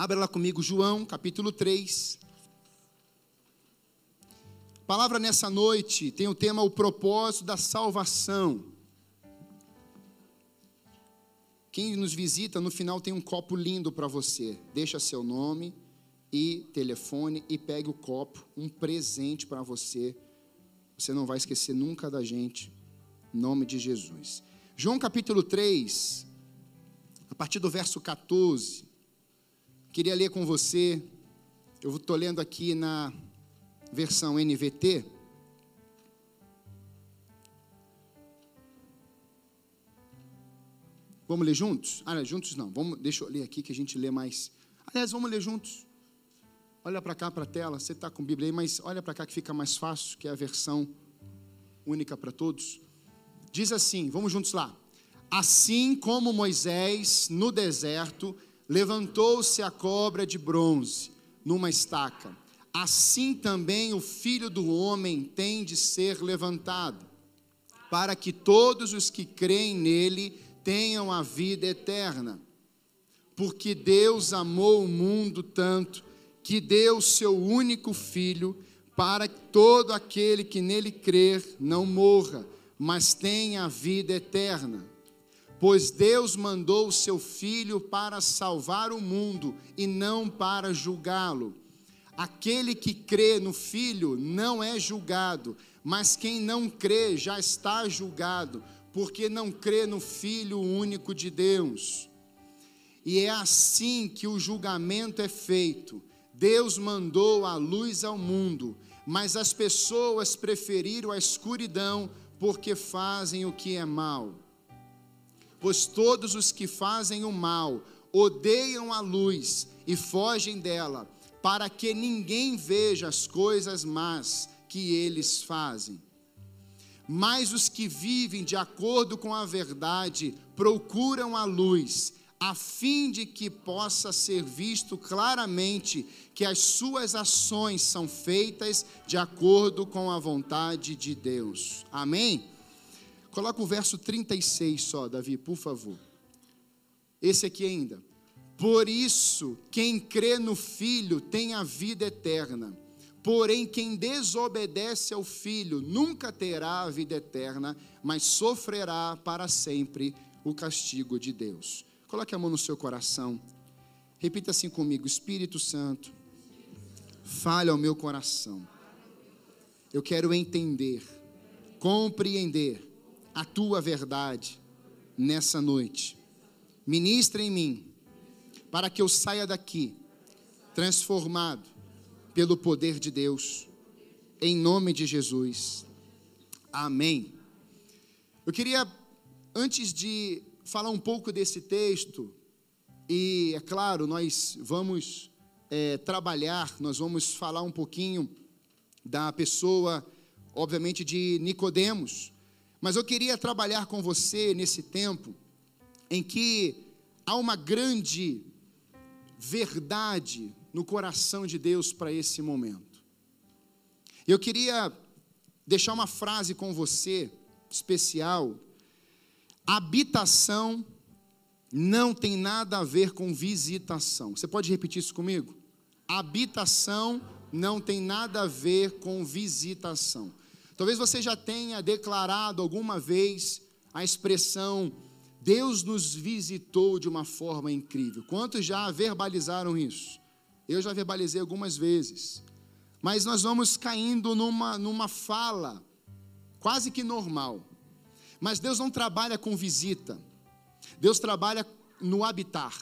Abra lá comigo João, capítulo 3. A palavra nessa noite tem o tema o propósito da salvação. Quem nos visita, no final tem um copo lindo para você. Deixa seu nome e telefone e pegue o copo, um presente para você. Você não vai esquecer nunca da gente. Nome de Jesus. João capítulo 3, a partir do verso 14. Queria ler com você. Eu estou lendo aqui na versão NVT. Vamos ler juntos? Ah, juntos não. Vamos, deixa eu ler aqui que a gente lê mais. Aliás, vamos ler juntos. Olha para cá para a tela. Você está com Bíblia aí, mas olha para cá que fica mais fácil, que é a versão única para todos. Diz assim, vamos juntos lá. Assim como Moisés no deserto levantou-se a cobra de bronze numa estaca, assim também o filho do homem tem de ser levantado, para que todos os que creem nele tenham a vida eterna. Porque Deus amou o mundo tanto que deu seu único filho para que todo aquele que nele crer não morra, mas tenha a vida eterna. Pois Deus mandou o seu filho para salvar o mundo e não para julgá-lo. Aquele que crê no filho não é julgado, mas quem não crê já está julgado porque não crê no Filho único de Deus. E é assim que o julgamento é feito. Deus mandou a luz ao mundo, mas as pessoas preferiram a escuridão porque fazem o que é mal. Pois todos os que fazem o mal odeiam a luz e fogem dela, para que ninguém veja as coisas más que eles fazem mas os que vivem de acordo com a verdade procuram a luz, a fim de que possa ser visto claramente que as suas ações são feitas de acordo com a vontade de Deus. Amém? Coloca o verso 36 só, Davi, por favor. Esse aqui ainda. Por isso, quem crê no Filho tem a vida eterna. Porém, quem desobedece ao Filho nunca terá a vida eterna, mas sofrerá para sempre o castigo de Deus. Coloque a mão no seu coração. Repita assim comigo: Espírito Santo, fale ao meu coração. Eu quero entender, compreender a tua verdade nessa noite. Ministra em mim, para que eu saia daqui transformado pelo poder de Deus, em nome de Jesus. Amém. Eu queria, antes de falar um pouco desse texto, e é claro, nós vamos é, trabalhar, nós vamos falar um pouquinho da pessoa, obviamente, de Nicodemos, mas eu queria trabalhar com você nesse tempo em que há uma grande verdade no coração de Deus para esse momento. Eu queria deixar uma frase com você, especial. Habitação não tem nada a ver com visitação. Você pode repetir isso comigo? Habitação não tem nada a ver com visitação. Talvez você já tenha declarado alguma vez a expressão Deus nos visitou de uma forma incrível. Quantos já verbalizaram isso? Eu já verbalizei algumas vezes. Mas nós vamos caindo numa, numa fala quase que normal. Mas Deus não trabalha com visita. Deus trabalha no habitar.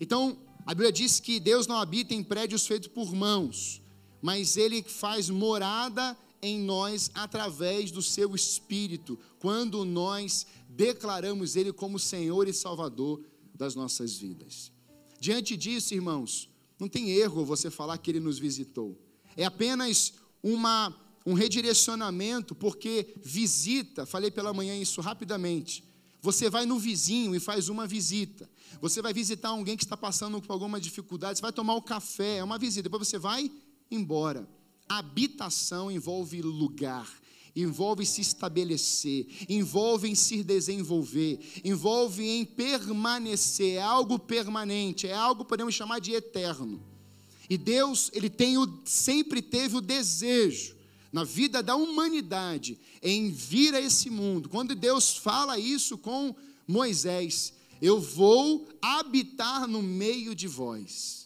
Então, a Bíblia diz que Deus não habita em prédios feitos por mãos, mas Ele faz morada em nós através do seu Espírito, quando nós declaramos Ele como Senhor e Salvador das nossas vidas. Diante disso, irmãos, não tem erro você falar que ele nos visitou. É apenas uma, um redirecionamento, porque visita, falei pela manhã isso rapidamente. Você vai no vizinho e faz uma visita. Você vai visitar alguém que está passando por alguma dificuldade, você vai tomar o café, é uma visita. Depois você vai embora. Habitação envolve lugar, envolve se estabelecer, envolve em se desenvolver, envolve em permanecer, é algo permanente, é algo podemos chamar de eterno. E Deus, ele tem o, sempre teve o desejo na vida da humanidade em vir a esse mundo. Quando Deus fala isso com Moisés, eu vou habitar no meio de vós.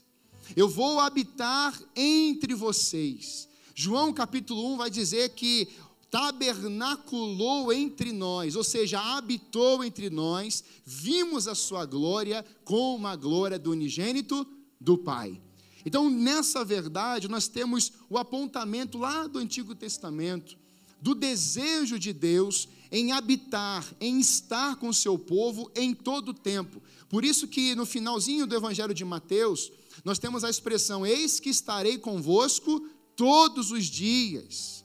Eu vou habitar entre vocês. João capítulo 1 vai dizer que tabernaculou entre nós, ou seja, habitou entre nós, vimos a sua glória como a glória do unigênito do Pai. Então, nessa verdade, nós temos o apontamento lá do Antigo Testamento do desejo de Deus em habitar, em estar com o seu povo em todo o tempo. Por isso que no finalzinho do Evangelho de Mateus, nós temos a expressão: Eis que estarei convosco todos os dias.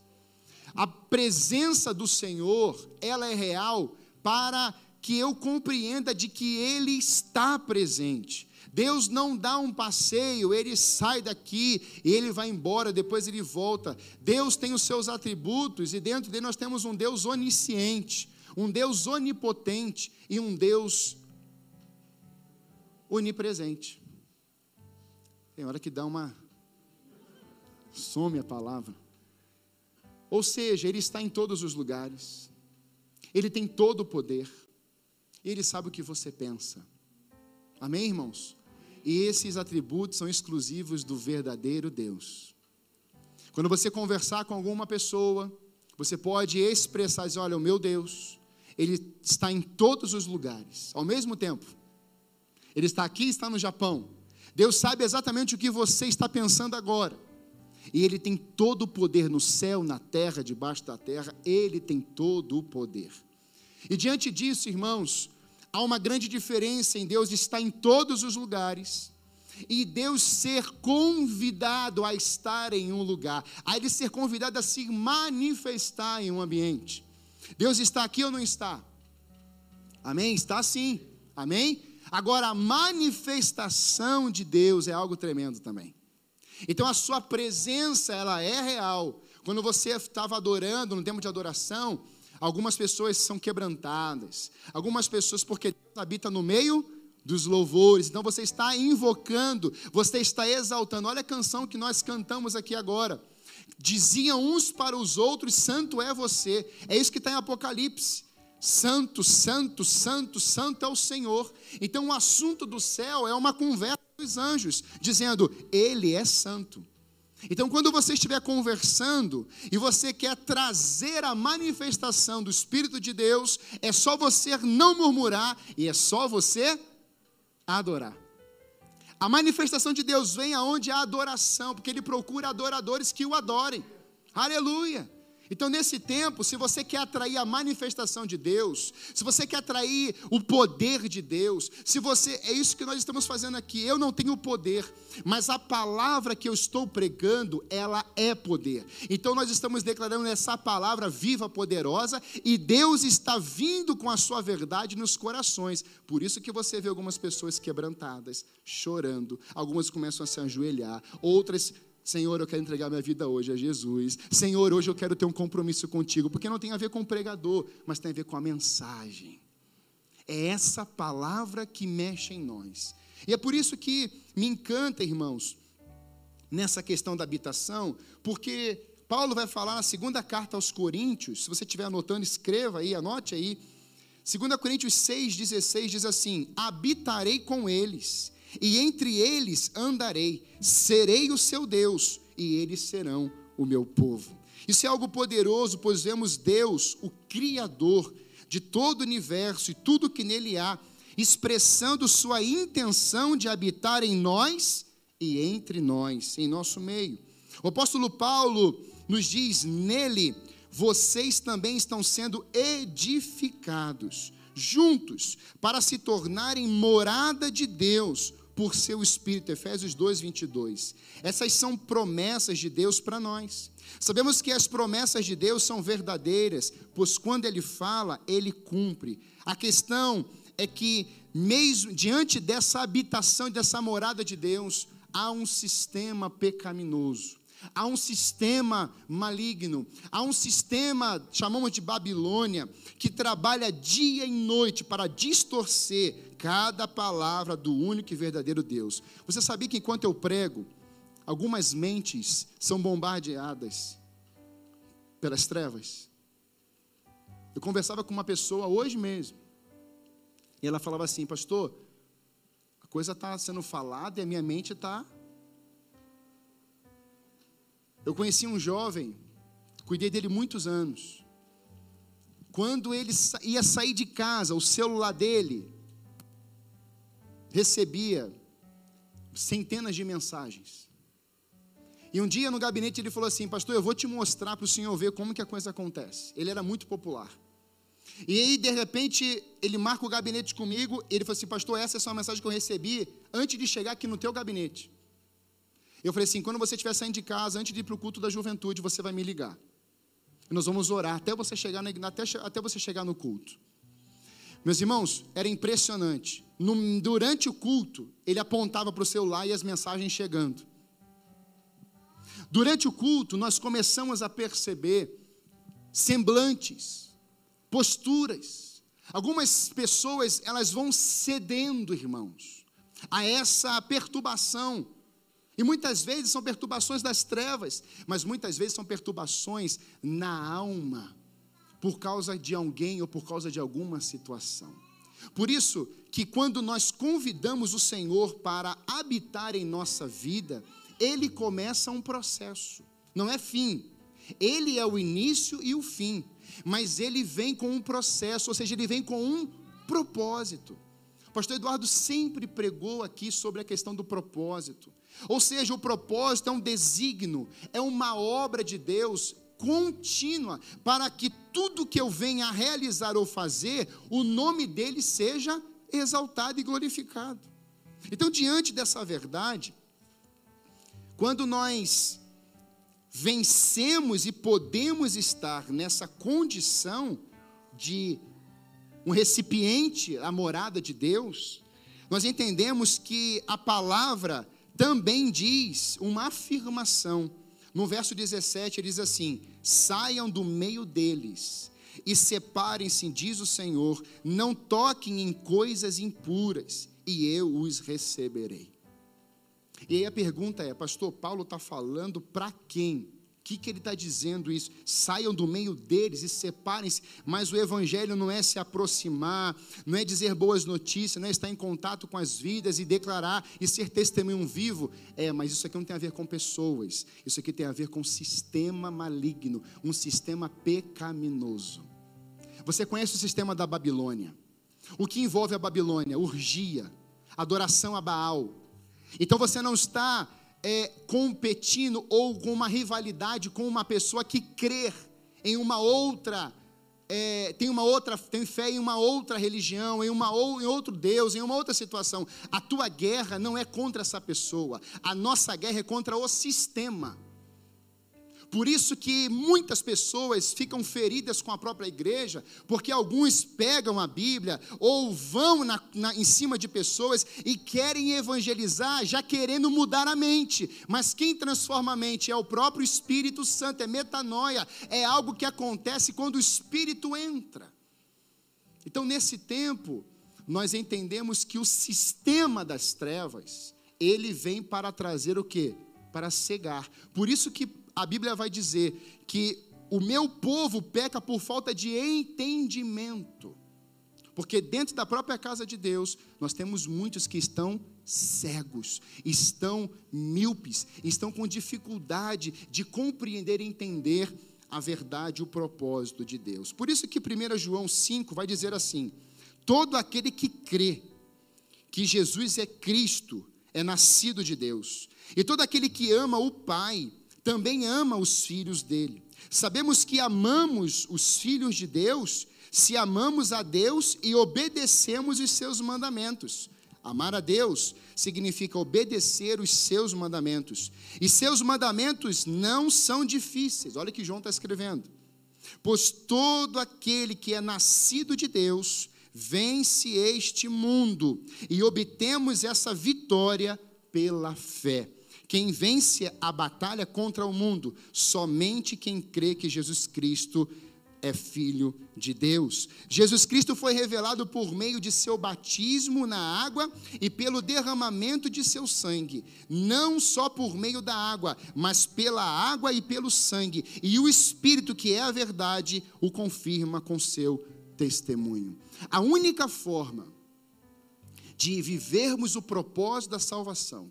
A presença do Senhor, ela é real para que eu compreenda de que Ele está presente. Deus não dá um passeio, ele sai daqui ele vai embora, depois ele volta. Deus tem os seus atributos e dentro dele nós temos um Deus onisciente, um Deus onipotente e um Deus onipresente. Tem hora que dá uma. some a palavra. Ou seja, Ele está em todos os lugares, Ele tem todo o poder, Ele sabe o que você pensa. Amém, irmãos? E esses atributos são exclusivos do verdadeiro Deus. Quando você conversar com alguma pessoa, você pode expressar, dizer, olha, o meu Deus, ele está em todos os lugares, ao mesmo tempo. Ele está aqui, está no Japão. Deus sabe exatamente o que você está pensando agora. E ele tem todo o poder no céu, na terra, debaixo da terra, ele tem todo o poder. E diante disso, irmãos, há uma grande diferença em Deus estar em todos os lugares e Deus ser convidado a estar em um lugar, a Ele ser convidado a se manifestar em um ambiente. Deus está aqui ou não está? Amém? Está sim. Amém? Agora, a manifestação de Deus é algo tremendo também. Então, a sua presença, ela é real. Quando você estava adorando, no tempo de adoração, Algumas pessoas são quebrantadas. Algumas pessoas, porque Deus habita no meio dos louvores. Então você está invocando, você está exaltando. Olha a canção que nós cantamos aqui agora. Diziam uns para os outros: Santo é você. É isso que está em Apocalipse. Santo, santo, santo, santo é o Senhor. Então o assunto do céu é uma conversa dos anjos, dizendo: Ele é santo. Então, quando você estiver conversando e você quer trazer a manifestação do Espírito de Deus, é só você não murmurar e é só você adorar. A manifestação de Deus vem aonde há adoração, porque Ele procura adoradores que o adorem. Aleluia! Então, nesse tempo, se você quer atrair a manifestação de Deus, se você quer atrair o poder de Deus, se você, é isso que nós estamos fazendo aqui. Eu não tenho poder, mas a palavra que eu estou pregando, ela é poder. Então, nós estamos declarando essa palavra viva, poderosa, e Deus está vindo com a sua verdade nos corações. Por isso que você vê algumas pessoas quebrantadas, chorando, algumas começam a se ajoelhar, outras Senhor, eu quero entregar minha vida hoje a Jesus. Senhor, hoje eu quero ter um compromisso contigo, porque não tem a ver com o pregador, mas tem a ver com a mensagem. É essa palavra que mexe em nós. E é por isso que me encanta, irmãos, nessa questão da habitação, porque Paulo vai falar na segunda carta aos Coríntios, se você estiver anotando, escreva aí, anote aí. 2 Coríntios 6,16 diz assim: Habitarei com eles e entre eles andarei, serei o seu Deus, e eles serão o meu povo. Isso é algo poderoso, pois vemos Deus, o Criador de todo o universo e tudo que nele há, expressando sua intenção de habitar em nós e entre nós, em nosso meio. O apóstolo Paulo nos diz: nele vocês também estão sendo edificados juntos para se tornarem morada de Deus por seu Espírito. Efésios 2, 22. Essas são promessas de Deus para nós. Sabemos que as promessas de Deus são verdadeiras, pois quando Ele fala, Ele cumpre. A questão é que, mesmo diante dessa habitação, dessa morada de Deus, há um sistema pecaminoso. Há um sistema maligno, há um sistema, chamamos de Babilônia, que trabalha dia e noite para distorcer cada palavra do único e verdadeiro Deus. Você sabia que enquanto eu prego, algumas mentes são bombardeadas pelas trevas? Eu conversava com uma pessoa hoje mesmo, e ela falava assim, pastor, a coisa está sendo falada e a minha mente está eu conheci um jovem, cuidei dele muitos anos. Quando ele ia sair de casa, o celular dele recebia centenas de mensagens. E um dia no gabinete ele falou assim: Pastor, eu vou te mostrar para o senhor ver como que a coisa acontece. Ele era muito popular. E aí, de repente, ele marca o gabinete comigo. Ele falou assim: Pastor, essa é só a mensagem que eu recebi antes de chegar aqui no teu gabinete. Eu falei assim: quando você estiver saindo de casa, antes de ir para o culto da juventude, você vai me ligar. E nós vamos orar até você chegar, na, até, até você chegar no culto. Meus irmãos, era impressionante. No, durante o culto, ele apontava para o celular e as mensagens chegando. Durante o culto, nós começamos a perceber semblantes, posturas. Algumas pessoas, elas vão cedendo, irmãos, a essa perturbação e muitas vezes são perturbações das trevas, mas muitas vezes são perturbações na alma, por causa de alguém ou por causa de alguma situação. Por isso que quando nós convidamos o Senhor para habitar em nossa vida, ele começa um processo, não é fim. Ele é o início e o fim, mas ele vem com um processo, ou seja, ele vem com um propósito. O pastor Eduardo sempre pregou aqui sobre a questão do propósito. Ou seja, o propósito é um desígnio, é uma obra de Deus contínua, para que tudo que eu venha a realizar ou fazer, o nome dele seja exaltado e glorificado. Então, diante dessa verdade, quando nós vencemos e podemos estar nessa condição de um recipiente, a morada de Deus, nós entendemos que a palavra também diz uma afirmação. No verso 17 ele diz assim: saiam do meio deles e separem-se, diz o Senhor, não toquem em coisas impuras, e eu os receberei. E aí a pergunta é, pastor, Paulo está falando para quem? Que, que ele está dizendo isso? Saiam do meio deles e separem-se. Mas o Evangelho não é se aproximar, não é dizer boas notícias, não é estar em contato com as vidas e declarar e ser testemunho vivo. É, mas isso aqui não tem a ver com pessoas. Isso aqui tem a ver com um sistema maligno, um sistema pecaminoso. Você conhece o sistema da Babilônia? O que envolve a Babilônia? Urgia, adoração a Baal. Então você não está é, competindo ou com uma rivalidade com uma pessoa que crê em uma outra, é, tem uma outra, tem fé em uma outra religião, em, uma, em outro Deus, em uma outra situação. A tua guerra não é contra essa pessoa, a nossa guerra é contra o sistema. Por isso que muitas pessoas ficam feridas com a própria igreja, porque alguns pegam a Bíblia ou vão na, na, em cima de pessoas e querem evangelizar, já querendo mudar a mente. Mas quem transforma a mente é o próprio Espírito Santo, é metanoia, é algo que acontece quando o Espírito entra. Então, nesse tempo, nós entendemos que o sistema das trevas, ele vem para trazer o quê? Para cegar. Por isso que a Bíblia vai dizer que o meu povo peca por falta de entendimento. Porque dentro da própria casa de Deus, nós temos muitos que estão cegos, estão míopes, estão com dificuldade de compreender e entender a verdade, o propósito de Deus. Por isso que 1 João 5 vai dizer assim: todo aquele que crê que Jesus é Cristo é nascido de Deus, e todo aquele que ama o Pai também ama os filhos dele. Sabemos que amamos os filhos de Deus se amamos a Deus e obedecemos os seus mandamentos. Amar a Deus significa obedecer os seus mandamentos. E seus mandamentos não são difíceis. Olha que João está escrevendo. Pois todo aquele que é nascido de Deus vence este mundo e obtemos essa vitória pela fé. Quem vence a batalha contra o mundo? Somente quem crê que Jesus Cristo é filho de Deus. Jesus Cristo foi revelado por meio de seu batismo na água e pelo derramamento de seu sangue, não só por meio da água, mas pela água e pelo sangue. E o Espírito, que é a verdade, o confirma com seu testemunho. A única forma de vivermos o propósito da salvação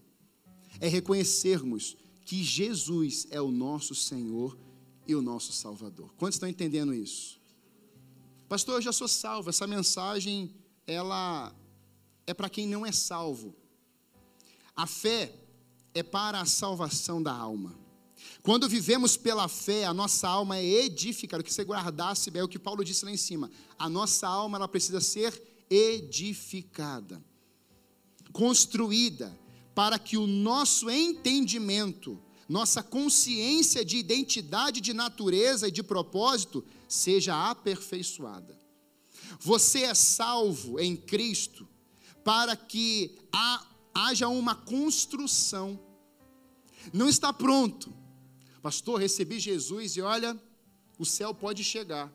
é reconhecermos que Jesus é o nosso Senhor e o nosso Salvador. Quantos estão entendendo isso? Pastor, eu já sou salvo. Essa mensagem, ela é para quem não é salvo. A fé é para a salvação da alma. Quando vivemos pela fé, a nossa alma é edificada. Que você guardasse, é o que Paulo disse lá em cima. A nossa alma ela precisa ser edificada, construída, para que o nosso entendimento nossa consciência de identidade, de natureza e de propósito seja aperfeiçoada. Você é salvo em Cristo para que haja uma construção. Não está pronto. Pastor, recebi Jesus e olha, o céu pode chegar.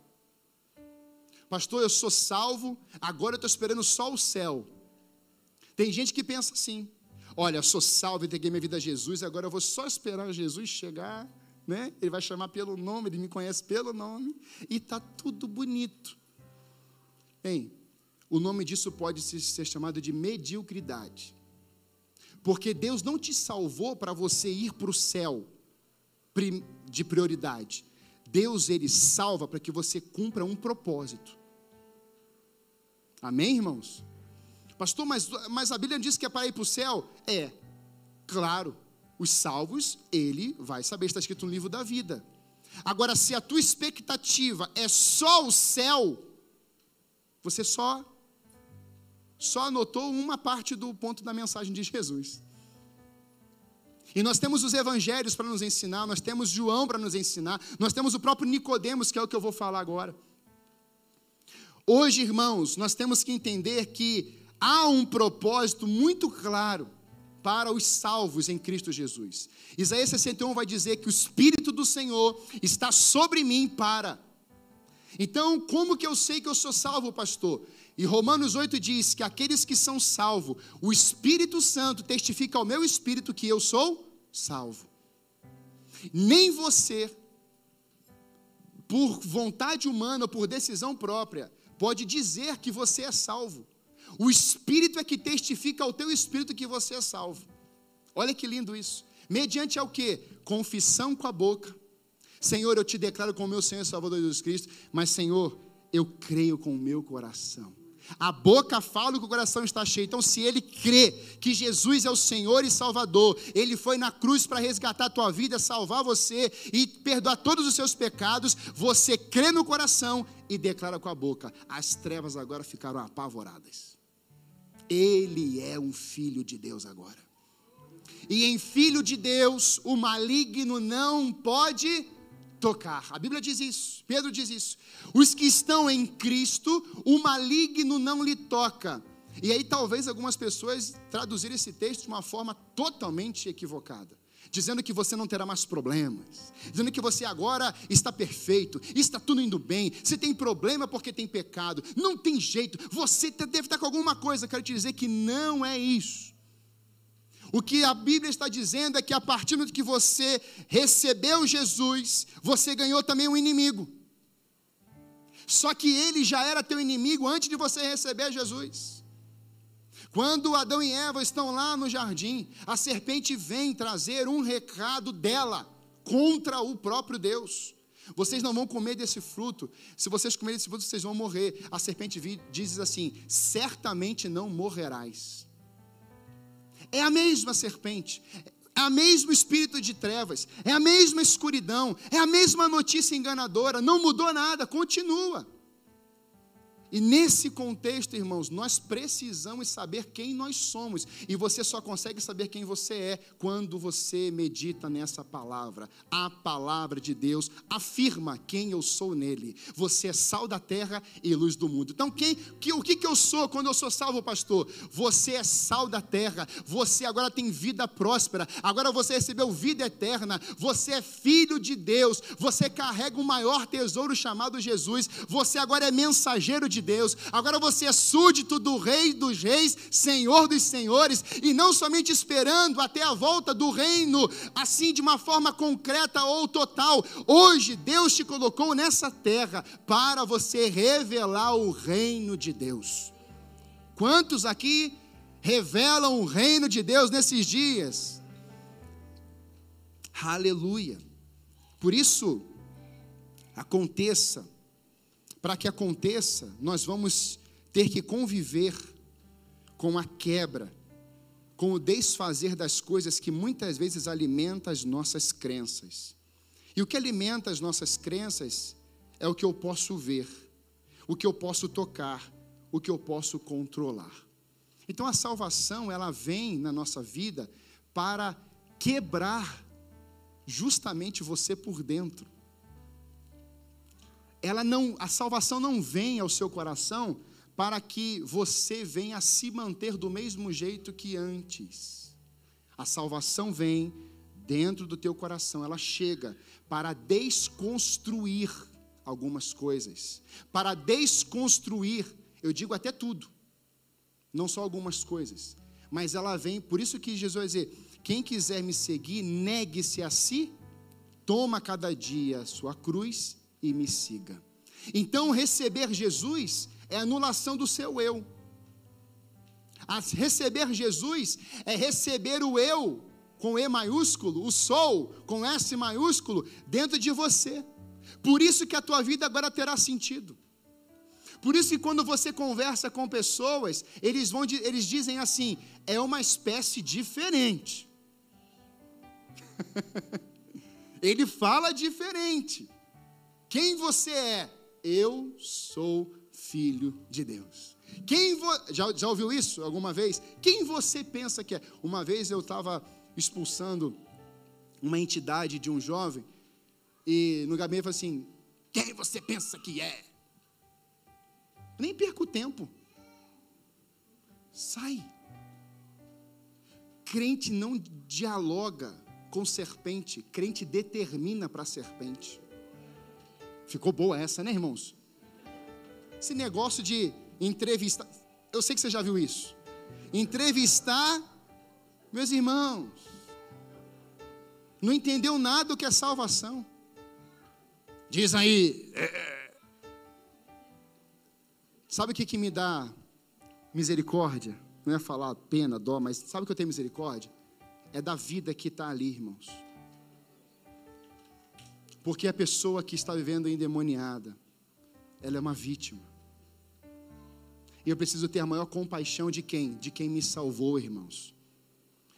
Pastor, eu sou salvo, agora eu estou esperando só o céu. Tem gente que pensa assim. Olha, sou salvo, entreguei minha vida a Jesus, agora eu vou só esperar Jesus chegar, né? Ele vai chamar pelo nome, ele me conhece pelo nome, e está tudo bonito. Bem, o nome disso pode ser chamado de mediocridade. Porque Deus não te salvou para você ir para o céu de prioridade. Deus, Ele salva para que você cumpra um propósito. Amém, irmãos? Pastor, mas, mas a Bíblia diz que é para ir para o céu? É, claro, os salvos, ele vai saber, está escrito no livro da vida. Agora, se a tua expectativa é só o céu, você só só anotou uma parte do ponto da mensagem de Jesus. E nós temos os evangelhos para nos ensinar, nós temos João para nos ensinar, nós temos o próprio Nicodemos, que é o que eu vou falar agora. Hoje, irmãos, nós temos que entender que há um propósito muito claro para os salvos em Cristo Jesus. Isaías 61 vai dizer que o Espírito do Senhor está sobre mim para. Então, como que eu sei que eu sou salvo, pastor? E Romanos 8 diz que aqueles que são salvos, o Espírito Santo testifica ao meu espírito que eu sou salvo. Nem você, por vontade humana ou por decisão própria, pode dizer que você é salvo. O Espírito é que testifica ao teu espírito que você é salvo. Olha que lindo isso. Mediante ao que? Confissão com a boca. Senhor, eu te declaro como meu Senhor e Salvador Jesus Cristo, mas Senhor, eu creio com o meu coração. A boca fala que o coração está cheio. Então, se ele crê que Jesus é o Senhor e Salvador, ele foi na cruz para resgatar a tua vida, salvar você e perdoar todos os seus pecados, você crê no coração e declara com a boca. As trevas agora ficaram apavoradas. Ele é um filho de Deus agora. E em filho de Deus, o maligno não pode tocar. A Bíblia diz isso, Pedro diz isso. Os que estão em Cristo, o maligno não lhe toca. E aí talvez algumas pessoas traduzirem esse texto de uma forma totalmente equivocada dizendo que você não terá mais problemas, dizendo que você agora está perfeito, está tudo indo bem. Se tem problema porque tem pecado, não tem jeito, você deve estar com alguma coisa. Quero te dizer que não é isso. O que a Bíblia está dizendo é que a partir do que você recebeu Jesus, você ganhou também um inimigo. Só que ele já era teu inimigo antes de você receber Jesus. Quando Adão e Eva estão lá no jardim, a serpente vem trazer um recado dela contra o próprio Deus. Vocês não vão comer desse fruto. Se vocês comerem desse fruto, vocês vão morrer. A serpente diz assim: certamente não morrerás. É a mesma serpente, é a mesmo espírito de trevas, é a mesma escuridão, é a mesma notícia enganadora, não mudou nada, continua. E nesse contexto, irmãos, nós precisamos saber quem nós somos. E você só consegue saber quem você é quando você medita nessa palavra. A palavra de Deus afirma quem eu sou nele. Você é sal da terra e luz do mundo. Então, quem, que, o que, que eu sou quando eu sou salvo, pastor? Você é sal da terra. Você agora tem vida próspera. Agora você recebeu vida eterna. Você é filho de Deus. Você carrega o maior tesouro chamado Jesus. Você agora é mensageiro de Deus. Agora você é súdito do Rei dos Reis, Senhor dos Senhores, e não somente esperando até a volta do reino, assim de uma forma concreta ou total. Hoje Deus te colocou nessa terra para você revelar o reino de Deus. Quantos aqui revelam o reino de Deus nesses dias? Aleluia. Por isso, aconteça para que aconteça, nós vamos ter que conviver com a quebra, com o desfazer das coisas que muitas vezes alimenta as nossas crenças. E o que alimenta as nossas crenças é o que eu posso ver, o que eu posso tocar, o que eu posso controlar. Então a salvação, ela vem na nossa vida para quebrar justamente você por dentro ela não, a salvação não vem ao seu coração para que você venha a se manter do mesmo jeito que antes. A salvação vem dentro do teu coração, ela chega para desconstruir algumas coisas, para desconstruir, eu digo até tudo, não só algumas coisas, mas ela vem, por isso que Jesus vai dizer: quem quiser me seguir, negue-se a si, toma cada dia a sua cruz e me siga. Então, receber Jesus é anulação do seu eu. Receber Jesus é receber o eu com E maiúsculo, o sou com S maiúsculo dentro de você. Por isso que a tua vida agora terá sentido. Por isso que quando você conversa com pessoas, eles vão eles dizem assim: é uma espécie diferente. Ele fala diferente. Quem você é? Eu sou filho de Deus. Quem vo... já, já ouviu isso alguma vez? Quem você pensa que é? Uma vez eu estava expulsando uma entidade de um jovem e no gabinete falou assim: Quem você pensa que é? Nem perco tempo. Sai. Crente não dialoga com serpente, crente determina para serpente. Ficou boa essa, né, irmãos? Esse negócio de entrevistar. Eu sei que você já viu isso. Entrevistar meus irmãos. Não entendeu nada do que é salvação. Diz aí. É... é. Sabe o que, que me dá misericórdia? Não é falar pena, dó, mas sabe o que eu tenho misericórdia? É da vida que está ali, irmãos. Porque a pessoa que está vivendo endemoniada, ela é uma vítima. E eu preciso ter a maior compaixão de quem? De quem me salvou, irmãos.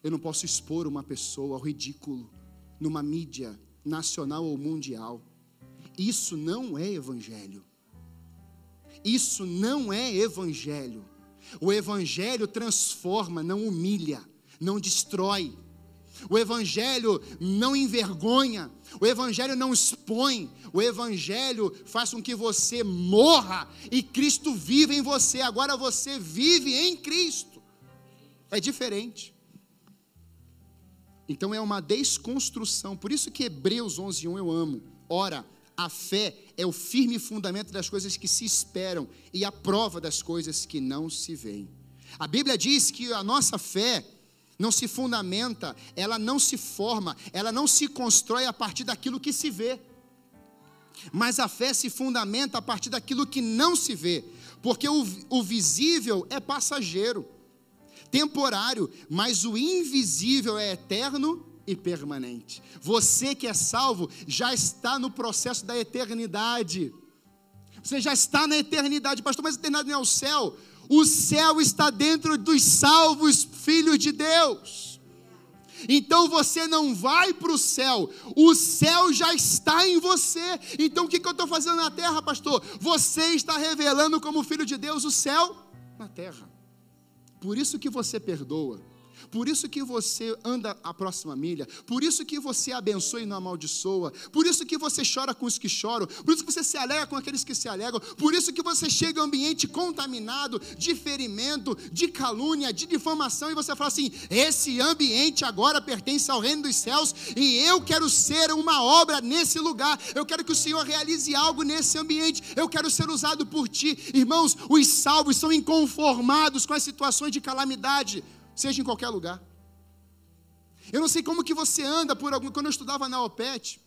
Eu não posso expor uma pessoa ao ridículo numa mídia nacional ou mundial. Isso não é evangelho. Isso não é evangelho. O evangelho transforma, não humilha, não destrói. O Evangelho não envergonha, o Evangelho não expõe, o Evangelho faz com que você morra e Cristo vive em você. Agora você vive em Cristo. É diferente. Então é uma desconstrução. Por isso que Hebreus 11:1 eu amo. Ora, a fé é o firme fundamento das coisas que se esperam e a prova das coisas que não se veem. A Bíblia diz que a nossa fé não se fundamenta, ela não se forma, ela não se constrói a partir daquilo que se vê. Mas a fé se fundamenta a partir daquilo que não se vê, porque o, o visível é passageiro, temporário, mas o invisível é eterno e permanente. Você que é salvo já está no processo da eternidade. Você já está na eternidade, pastor, mas a eternidade não é o céu. O céu está dentro dos salvos filhos de Deus. Então você não vai para o céu, o céu já está em você. Então o que, que eu estou fazendo na terra, pastor? Você está revelando como filho de Deus o céu na terra. Por isso que você perdoa. Por isso que você anda a próxima milha, por isso que você abençoa e não amaldiçoa, por isso que você chora com os que choram, por isso que você se alegra com aqueles que se alegram, por isso que você chega a um ambiente contaminado de ferimento, de calúnia, de difamação, e você fala assim: esse ambiente agora pertence ao reino dos céus e eu quero ser uma obra nesse lugar, eu quero que o Senhor realize algo nesse ambiente, eu quero ser usado por ti. Irmãos, os salvos são inconformados com as situações de calamidade seja em qualquer lugar. Eu não sei como que você anda por algum. Quando eu estudava na OPET,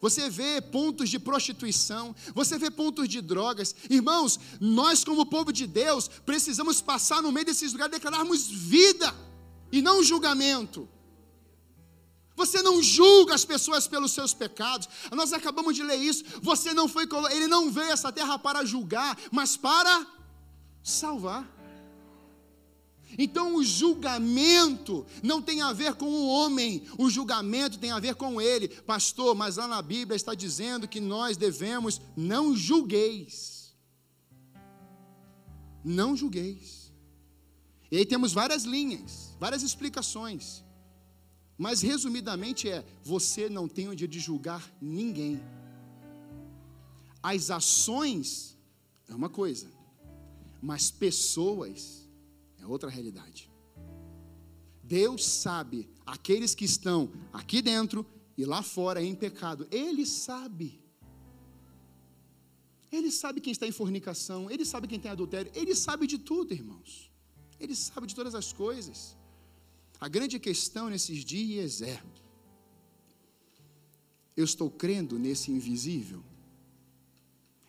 você vê pontos de prostituição, você vê pontos de drogas. Irmãos, nós, como povo de Deus, precisamos passar no meio desses lugares e declararmos vida e não julgamento. Você não julga as pessoas pelos seus pecados. Nós acabamos de ler isso. Você não foi, ele não veio a essa terra para julgar, mas para salvar. Então o julgamento não tem a ver com o homem, o julgamento tem a ver com ele. Pastor, mas lá na Bíblia está dizendo que nós devemos não julgueis. Não julgueis. E aí temos várias linhas, várias explicações. Mas resumidamente é: você não tem o dia de julgar ninguém. As ações é uma coisa, mas pessoas é outra realidade. Deus sabe aqueles que estão aqui dentro e lá fora em pecado. Ele sabe. Ele sabe quem está em fornicação, ele sabe quem tem adultério, ele sabe de tudo, irmãos. Ele sabe de todas as coisas. A grande questão nesses dias é: eu estou crendo nesse invisível?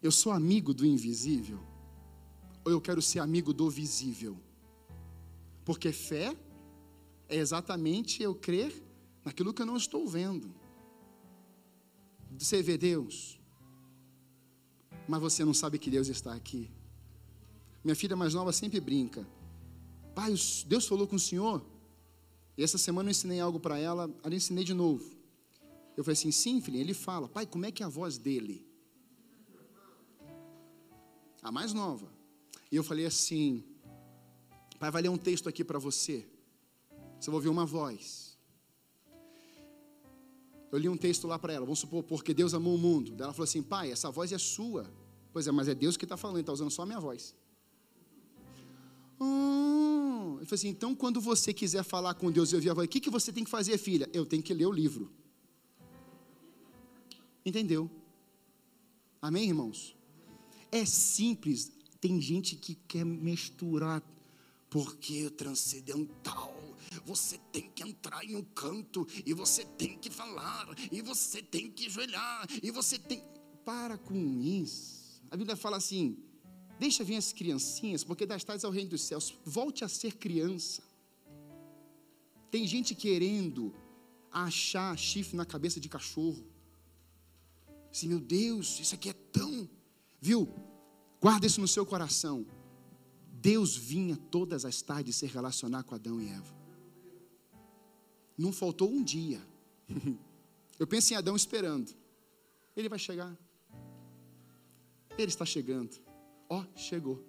Eu sou amigo do invisível? Ou eu quero ser amigo do visível? Porque fé é exatamente eu crer naquilo que eu não estou vendo. Você vê Deus, mas você não sabe que Deus está aqui. Minha filha mais nova sempre brinca. Pai, Deus falou com o Senhor. E essa semana eu ensinei algo para ela, eu ensinei de novo. Eu falei assim, sim, filhinha, ele fala, pai, como é que é a voz dele? A mais nova. E eu falei assim, Pai, vai ler um texto aqui para você. Você vai ouvir uma voz. Eu li um texto lá para ela, vamos supor, porque Deus amou o mundo. Ela falou assim: Pai, essa voz é sua. Pois é, mas é Deus que está falando, está usando só a minha voz. Hum. Eu falei assim: então quando você quiser falar com Deus e ouvir a voz, o que, que você tem que fazer, filha? Eu tenho que ler o livro. Entendeu? Amém, irmãos? É simples. Tem gente que quer misturar porque o transcendental, você tem que entrar em um canto, e você tem que falar, e você tem que joelhar, e você tem. Para com isso. A Bíblia fala assim: deixa vir as criancinhas, porque das tardes ao reino dos céus. Volte a ser criança. Tem gente querendo achar chifre na cabeça de cachorro. Assim, meu Deus, isso aqui é tão. Viu? Guarda isso no seu coração. Deus vinha todas as tardes se relacionar com Adão e Eva. Não faltou um dia. Eu penso em Adão esperando. Ele vai chegar. Ele está chegando. Ó, oh, chegou.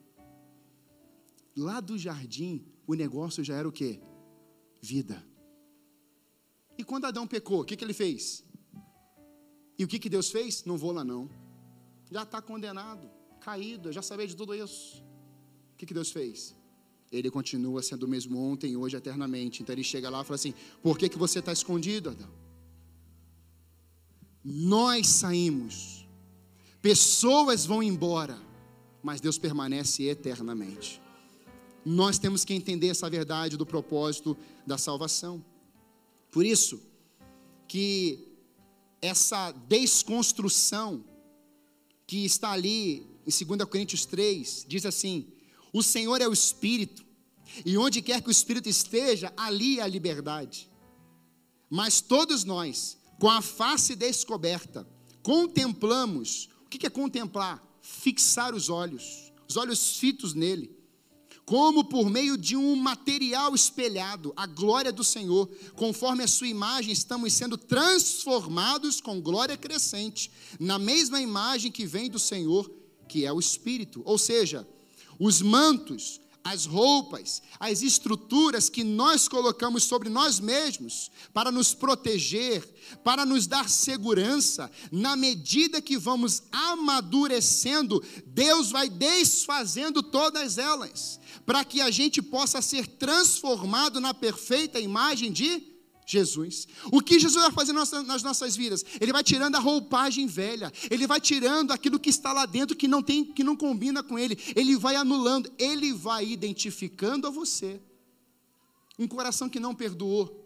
Lá do jardim, o negócio já era o quê? Vida. E quando Adão pecou, o que, que ele fez? E o que, que Deus fez? Não vou lá não. Já está condenado, caído, eu já sabia de tudo isso. O que, que Deus fez? Ele continua sendo o mesmo ontem, hoje, eternamente. Então ele chega lá e fala assim: Por que, que você está escondido, Adão? Nós saímos, pessoas vão embora, mas Deus permanece eternamente. Nós temos que entender essa verdade do propósito da salvação. Por isso, que essa desconstrução que está ali em 2 Coríntios 3, diz assim: o Senhor é o Espírito, e onde quer que o Espírito esteja, ali é a liberdade. Mas todos nós, com a face descoberta, contemplamos. O que é contemplar? Fixar os olhos, os olhos fitos nele. como por meio de um material espelhado, a glória do Senhor, conforme a sua imagem, estamos sendo transformados com glória crescente, na mesma imagem que vem do Senhor, que é o Espírito. Ou seja, os mantos, as roupas, as estruturas que nós colocamos sobre nós mesmos para nos proteger, para nos dar segurança, na medida que vamos amadurecendo, Deus vai desfazendo todas elas, para que a gente possa ser transformado na perfeita imagem de Jesus. O que Jesus vai fazer nas nossas vidas? Ele vai tirando a roupagem velha, ele vai tirando aquilo que está lá dentro que não tem, que não combina com ele. Ele vai anulando, ele vai identificando a você. Um coração que não perdoou.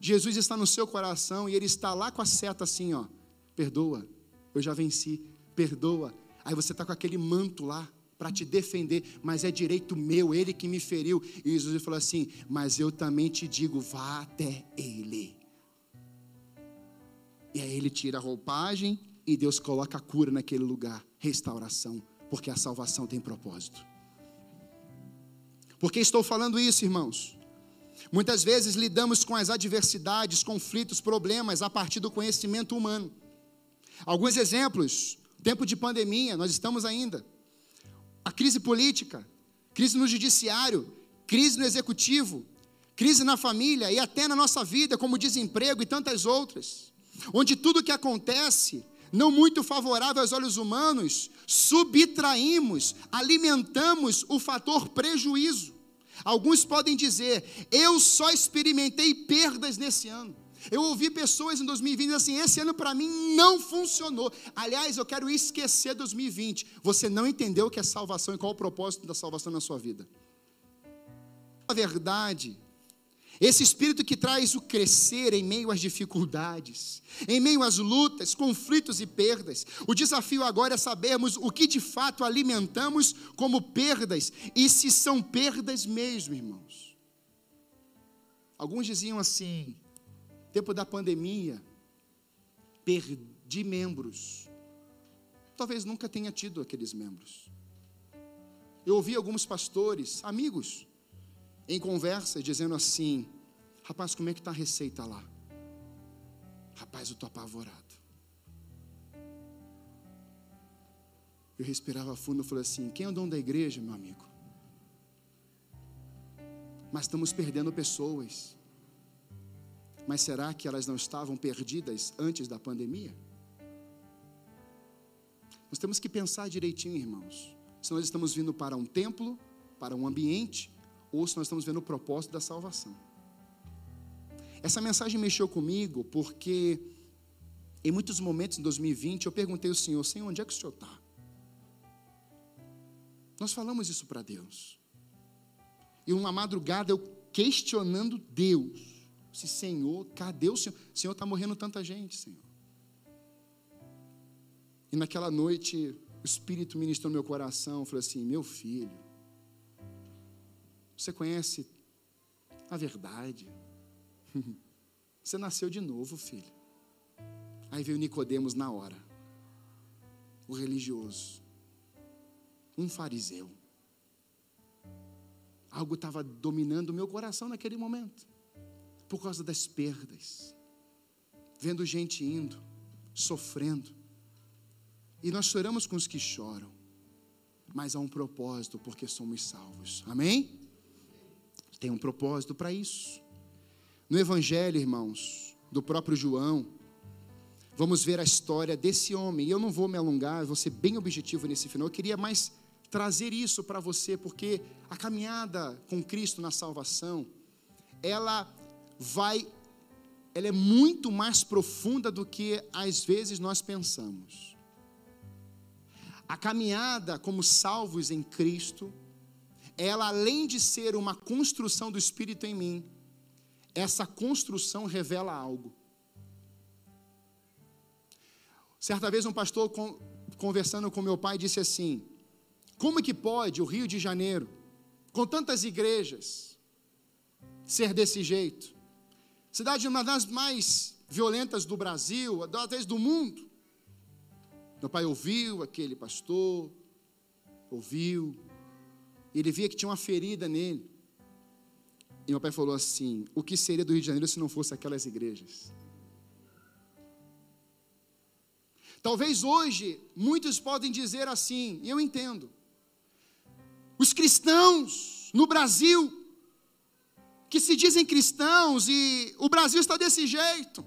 Jesus está no seu coração e ele está lá com a seta assim, ó. Perdoa, eu já venci. Perdoa. Aí você está com aquele manto lá para te defender, mas é direito meu, ele que me feriu. E Jesus falou assim: Mas eu também te digo, vá até ele. E aí ele tira a roupagem e Deus coloca a cura naquele lugar restauração, porque a salvação tem propósito. Por que estou falando isso, irmãos? Muitas vezes lidamos com as adversidades, conflitos, problemas a partir do conhecimento humano. Alguns exemplos: tempo de pandemia, nós estamos ainda a crise política, crise no judiciário, crise no executivo, crise na família e até na nossa vida, como desemprego e tantas outras, onde tudo que acontece, não muito favorável aos olhos humanos, subtraímos, alimentamos o fator prejuízo. Alguns podem dizer, eu só experimentei perdas nesse ano. Eu ouvi pessoas em 2020 assim: esse ano para mim não funcionou. Aliás, eu quero esquecer 2020. Você não entendeu o que é salvação e qual o propósito da salvação na sua vida. A verdade, esse espírito que traz o crescer em meio às dificuldades, em meio às lutas, conflitos e perdas. O desafio agora é sabermos o que de fato alimentamos como perdas e se são perdas mesmo, irmãos. Alguns diziam assim: tempo da pandemia, perdi membros. Talvez nunca tenha tido aqueles membros. Eu ouvi alguns pastores, amigos, em conversa, dizendo assim: Rapaz, como é que está a receita lá? Rapaz, eu estou apavorado. Eu respirava fundo e falei assim: Quem é o dono da igreja, meu amigo? Mas estamos perdendo pessoas. Mas será que elas não estavam perdidas antes da pandemia? Nós temos que pensar direitinho, irmãos. Se nós estamos vindo para um templo, para um ambiente, ou se nós estamos vendo o propósito da salvação. Essa mensagem mexeu comigo porque em muitos momentos em 2020 eu perguntei ao Senhor: Senhor, onde é que o Senhor está? Nós falamos isso para Deus. E uma madrugada eu questionando Deus. Se, Senhor, cadê o Senhor? Senhor, está morrendo tanta gente, Senhor. E naquela noite, o Espírito ministrou meu coração, falou assim: Meu filho, você conhece a verdade. Você nasceu de novo, filho. Aí veio Nicodemos na hora. O religioso. Um fariseu. Algo estava dominando o meu coração naquele momento por causa das perdas, vendo gente indo, sofrendo. E nós choramos com os que choram, mas há um propósito porque somos salvos. Amém? Tem um propósito para isso. No Evangelho, irmãos, do próprio João, vamos ver a história desse homem. E eu não vou me alongar, vou ser bem objetivo nesse final. Eu queria mais trazer isso para você, porque a caminhada com Cristo na salvação, ela vai ela é muito mais profunda do que às vezes nós pensamos. A caminhada como salvos em Cristo, ela além de ser uma construção do Espírito em mim, essa construção revela algo. Certa vez um pastor conversando com meu pai disse assim: Como que pode o Rio de Janeiro, com tantas igrejas, ser desse jeito? Cidade uma das mais violentas do Brasil, talvez do mundo. Meu pai ouviu aquele pastor, ouviu, ele via que tinha uma ferida nele. E meu pai falou assim: o que seria do Rio de Janeiro se não fosse aquelas igrejas? Talvez hoje muitos podem dizer assim, e eu entendo. Os cristãos no Brasil, que se dizem cristãos e o Brasil está desse jeito.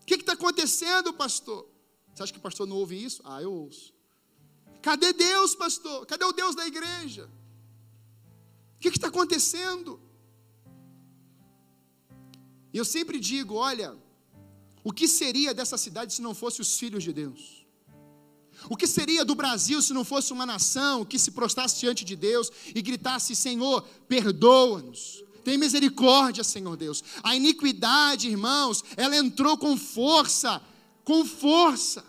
O que está acontecendo, pastor? Você acha que o pastor não ouve isso? Ah, eu ouço. Cadê Deus, pastor? Cadê o Deus da igreja? O que está acontecendo? E eu sempre digo: olha, o que seria dessa cidade se não fosse os filhos de Deus? O que seria do Brasil se não fosse uma nação que se prostrasse diante de Deus e gritasse: Senhor, perdoa-nos, tem misericórdia, Senhor Deus. A iniquidade, irmãos, ela entrou com força, com força.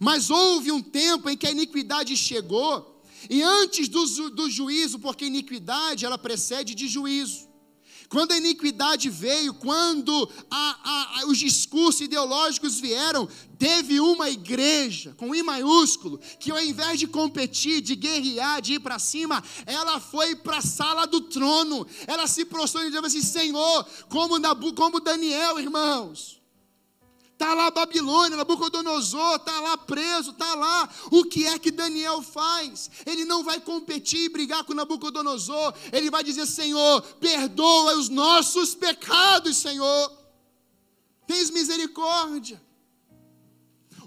Mas houve um tempo em que a iniquidade chegou, e antes do, do juízo, porque iniquidade ela precede de juízo. Quando a iniquidade veio, quando a, a, os discursos ideológicos vieram, teve uma igreja, com I maiúsculo, que ao invés de competir, de guerrear, de ir para cima, ela foi para a sala do trono, ela se prostrou e disse assim: Senhor, como, Nabu, como Daniel, irmãos. Está lá Babilônia, Nabucodonosor, está lá preso, está lá. O que é que Daniel faz? Ele não vai competir e brigar com Nabucodonosor. Ele vai dizer: Senhor, perdoa os nossos pecados, Senhor. Tens misericórdia.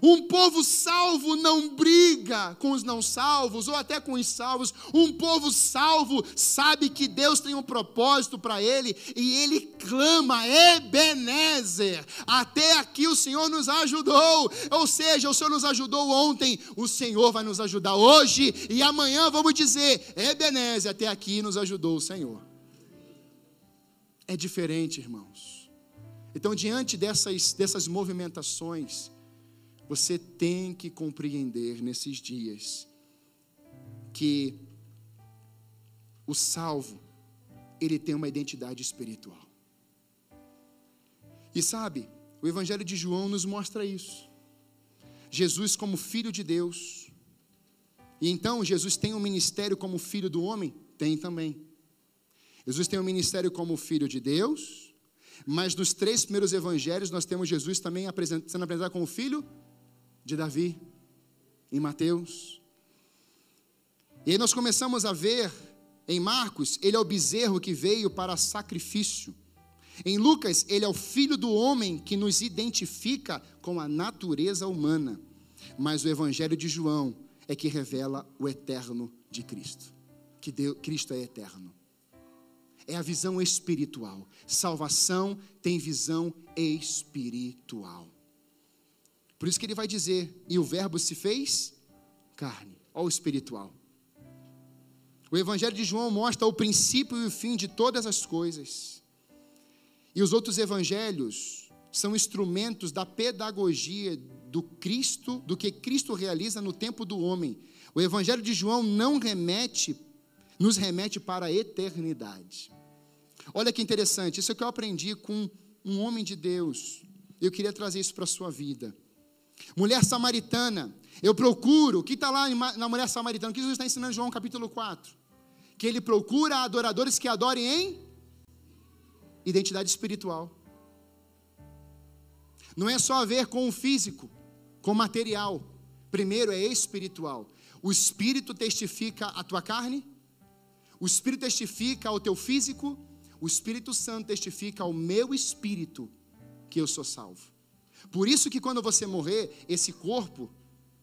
Um povo salvo não briga com os não salvos ou até com os salvos. Um povo salvo sabe que Deus tem um propósito para ele e ele clama Ebenezer. Até aqui o Senhor nos ajudou. Ou seja, o Senhor nos ajudou ontem, o Senhor vai nos ajudar hoje e amanhã vamos dizer Ebenezer, até aqui nos ajudou o Senhor. É diferente, irmãos. Então, diante dessas, dessas movimentações, você tem que compreender nesses dias que o salvo, ele tem uma identidade espiritual. E sabe, o Evangelho de João nos mostra isso. Jesus, como filho de Deus, e então Jesus tem um ministério como filho do homem? Tem também. Jesus tem um ministério como filho de Deus, mas nos três primeiros evangelhos nós temos Jesus também sendo apresentado como filho de Davi, em Mateus. E aí nós começamos a ver em Marcos, ele é o bezerro que veio para sacrifício. Em Lucas, ele é o filho do homem que nos identifica com a natureza humana. Mas o evangelho de João é que revela o eterno de Cristo. Que Deus, Cristo é eterno. É a visão espiritual. Salvação tem visão espiritual. Por isso que ele vai dizer: e o Verbo se fez carne. Olha o espiritual. O Evangelho de João mostra o princípio e o fim de todas as coisas. E os outros evangelhos são instrumentos da pedagogia do Cristo, do que Cristo realiza no tempo do homem. O Evangelho de João não remete, nos remete para a eternidade. Olha que interessante, isso é que eu aprendi com um homem de Deus. Eu queria trazer isso para a sua vida. Mulher samaritana. Eu procuro, o que está lá na mulher samaritana? O que Jesus está ensinando em João capítulo 4? Que ele procura adoradores que adorem em identidade espiritual. Não é só a ver com o físico, com o material. Primeiro é espiritual. O espírito testifica a tua carne, o espírito testifica ao teu físico, o Espírito Santo testifica ao meu espírito que eu sou salvo. Por isso que quando você morrer, esse corpo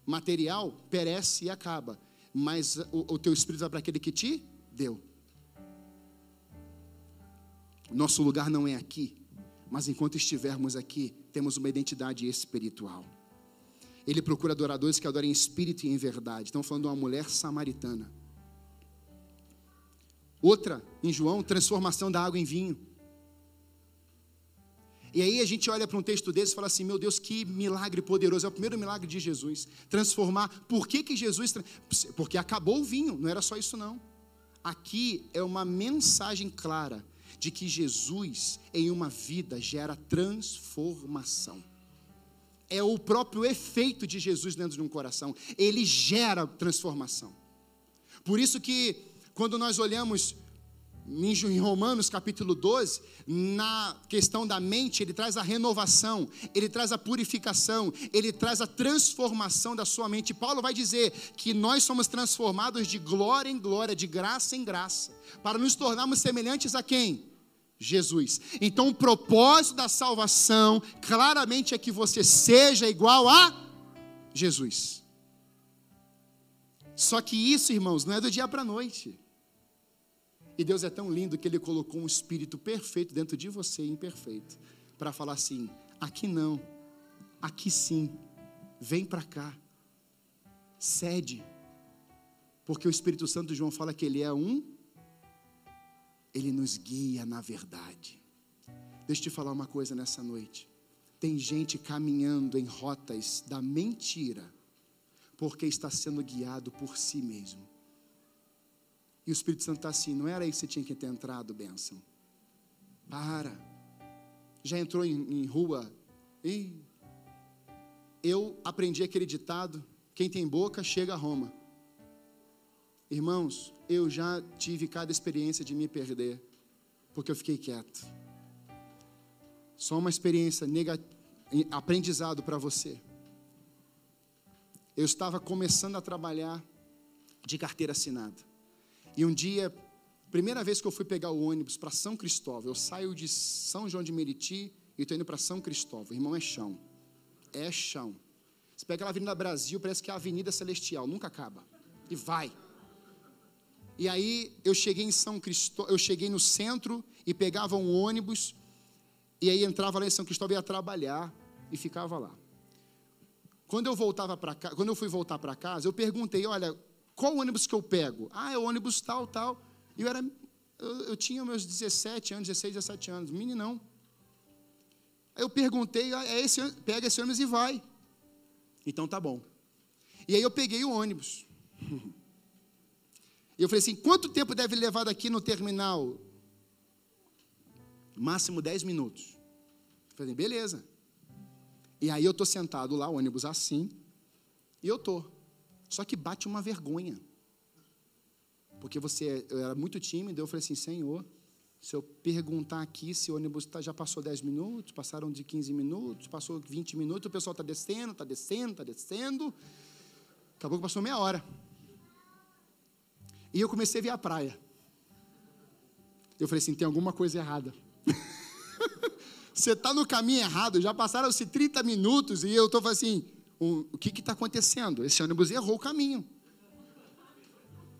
material perece e acaba, mas o, o teu espírito vai para aquele que te deu. Nosso lugar não é aqui, mas enquanto estivermos aqui, temos uma identidade espiritual. Ele procura adoradores que adorem em espírito e em verdade. Estamos falando de uma mulher samaritana. Outra, em João, transformação da água em vinho. E aí a gente olha para um texto desse e fala assim: meu Deus, que milagre poderoso! É o primeiro milagre de Jesus. Transformar. Por que, que Jesus. Porque acabou o vinho, não era só isso, não. Aqui é uma mensagem clara de que Jesus, em uma vida, gera transformação. É o próprio efeito de Jesus dentro de um coração. Ele gera transformação. Por isso que quando nós olhamos em Romanos capítulo 12, na questão da mente, ele traz a renovação, ele traz a purificação, ele traz a transformação da sua mente. Paulo vai dizer que nós somos transformados de glória em glória, de graça em graça, para nos tornarmos semelhantes a quem? Jesus. Então, o propósito da salvação, claramente, é que você seja igual a Jesus. Só que isso, irmãos, não é do dia para a noite. E Deus é tão lindo que Ele colocou um espírito perfeito dentro de você, imperfeito, para falar assim: aqui não, aqui sim, vem para cá, cede, porque o Espírito Santo João fala que Ele é um, Ele nos guia na verdade. Deixa eu te falar uma coisa nessa noite. Tem gente caminhando em rotas da mentira, porque está sendo guiado por si mesmo. E o Espírito Santo está assim: não era aí que você tinha que ter entrado, bênção. Para. Já entrou em, em rua? Ih. Eu aprendi aquele ditado: quem tem boca chega a Roma. Irmãos, eu já tive cada experiência de me perder, porque eu fiquei quieto. Só uma experiência negativa, aprendizado para você. Eu estava começando a trabalhar de carteira assinada. E um dia, primeira vez que eu fui pegar o ônibus para São Cristóvão, eu saio de São João de Meriti e estou indo para São Cristóvão. Irmão, é chão. É chão. Você pega a Avenida Brasil, parece que é a Avenida Celestial, nunca acaba. E vai. E aí eu cheguei em São Cristóvão, eu cheguei no centro e pegava um ônibus e aí entrava lá em São Cristóvão e ia trabalhar e ficava lá. Quando eu voltava para quando eu fui voltar para casa, eu perguntei, olha, qual ônibus que eu pego? Ah, é o ônibus tal, tal. Eu era. Eu, eu, tinha meus 17 anos, 16, 17 anos, meninão. Aí eu perguntei, ah, é esse, pega esse ônibus e vai. Então tá bom. E aí eu peguei o ônibus. E eu falei assim: quanto tempo deve levar daqui no terminal? Máximo 10 minutos. Eu falei, beleza. E aí eu estou sentado lá, o ônibus assim, e eu estou. Só que bate uma vergonha. Porque você eu era muito tímido, eu falei assim, Senhor, se eu perguntar aqui se o ônibus tá, já passou 10 minutos, passaram de 15 minutos, passou 20 minutos, o pessoal está descendo, está descendo, está descendo. Acabou que passou meia hora. E eu comecei a ver a praia. Eu falei assim, tem alguma coisa errada. Você está no caminho errado, já passaram-se 30 minutos e eu estou assim, o, o que está acontecendo? Esse ônibus errou o caminho.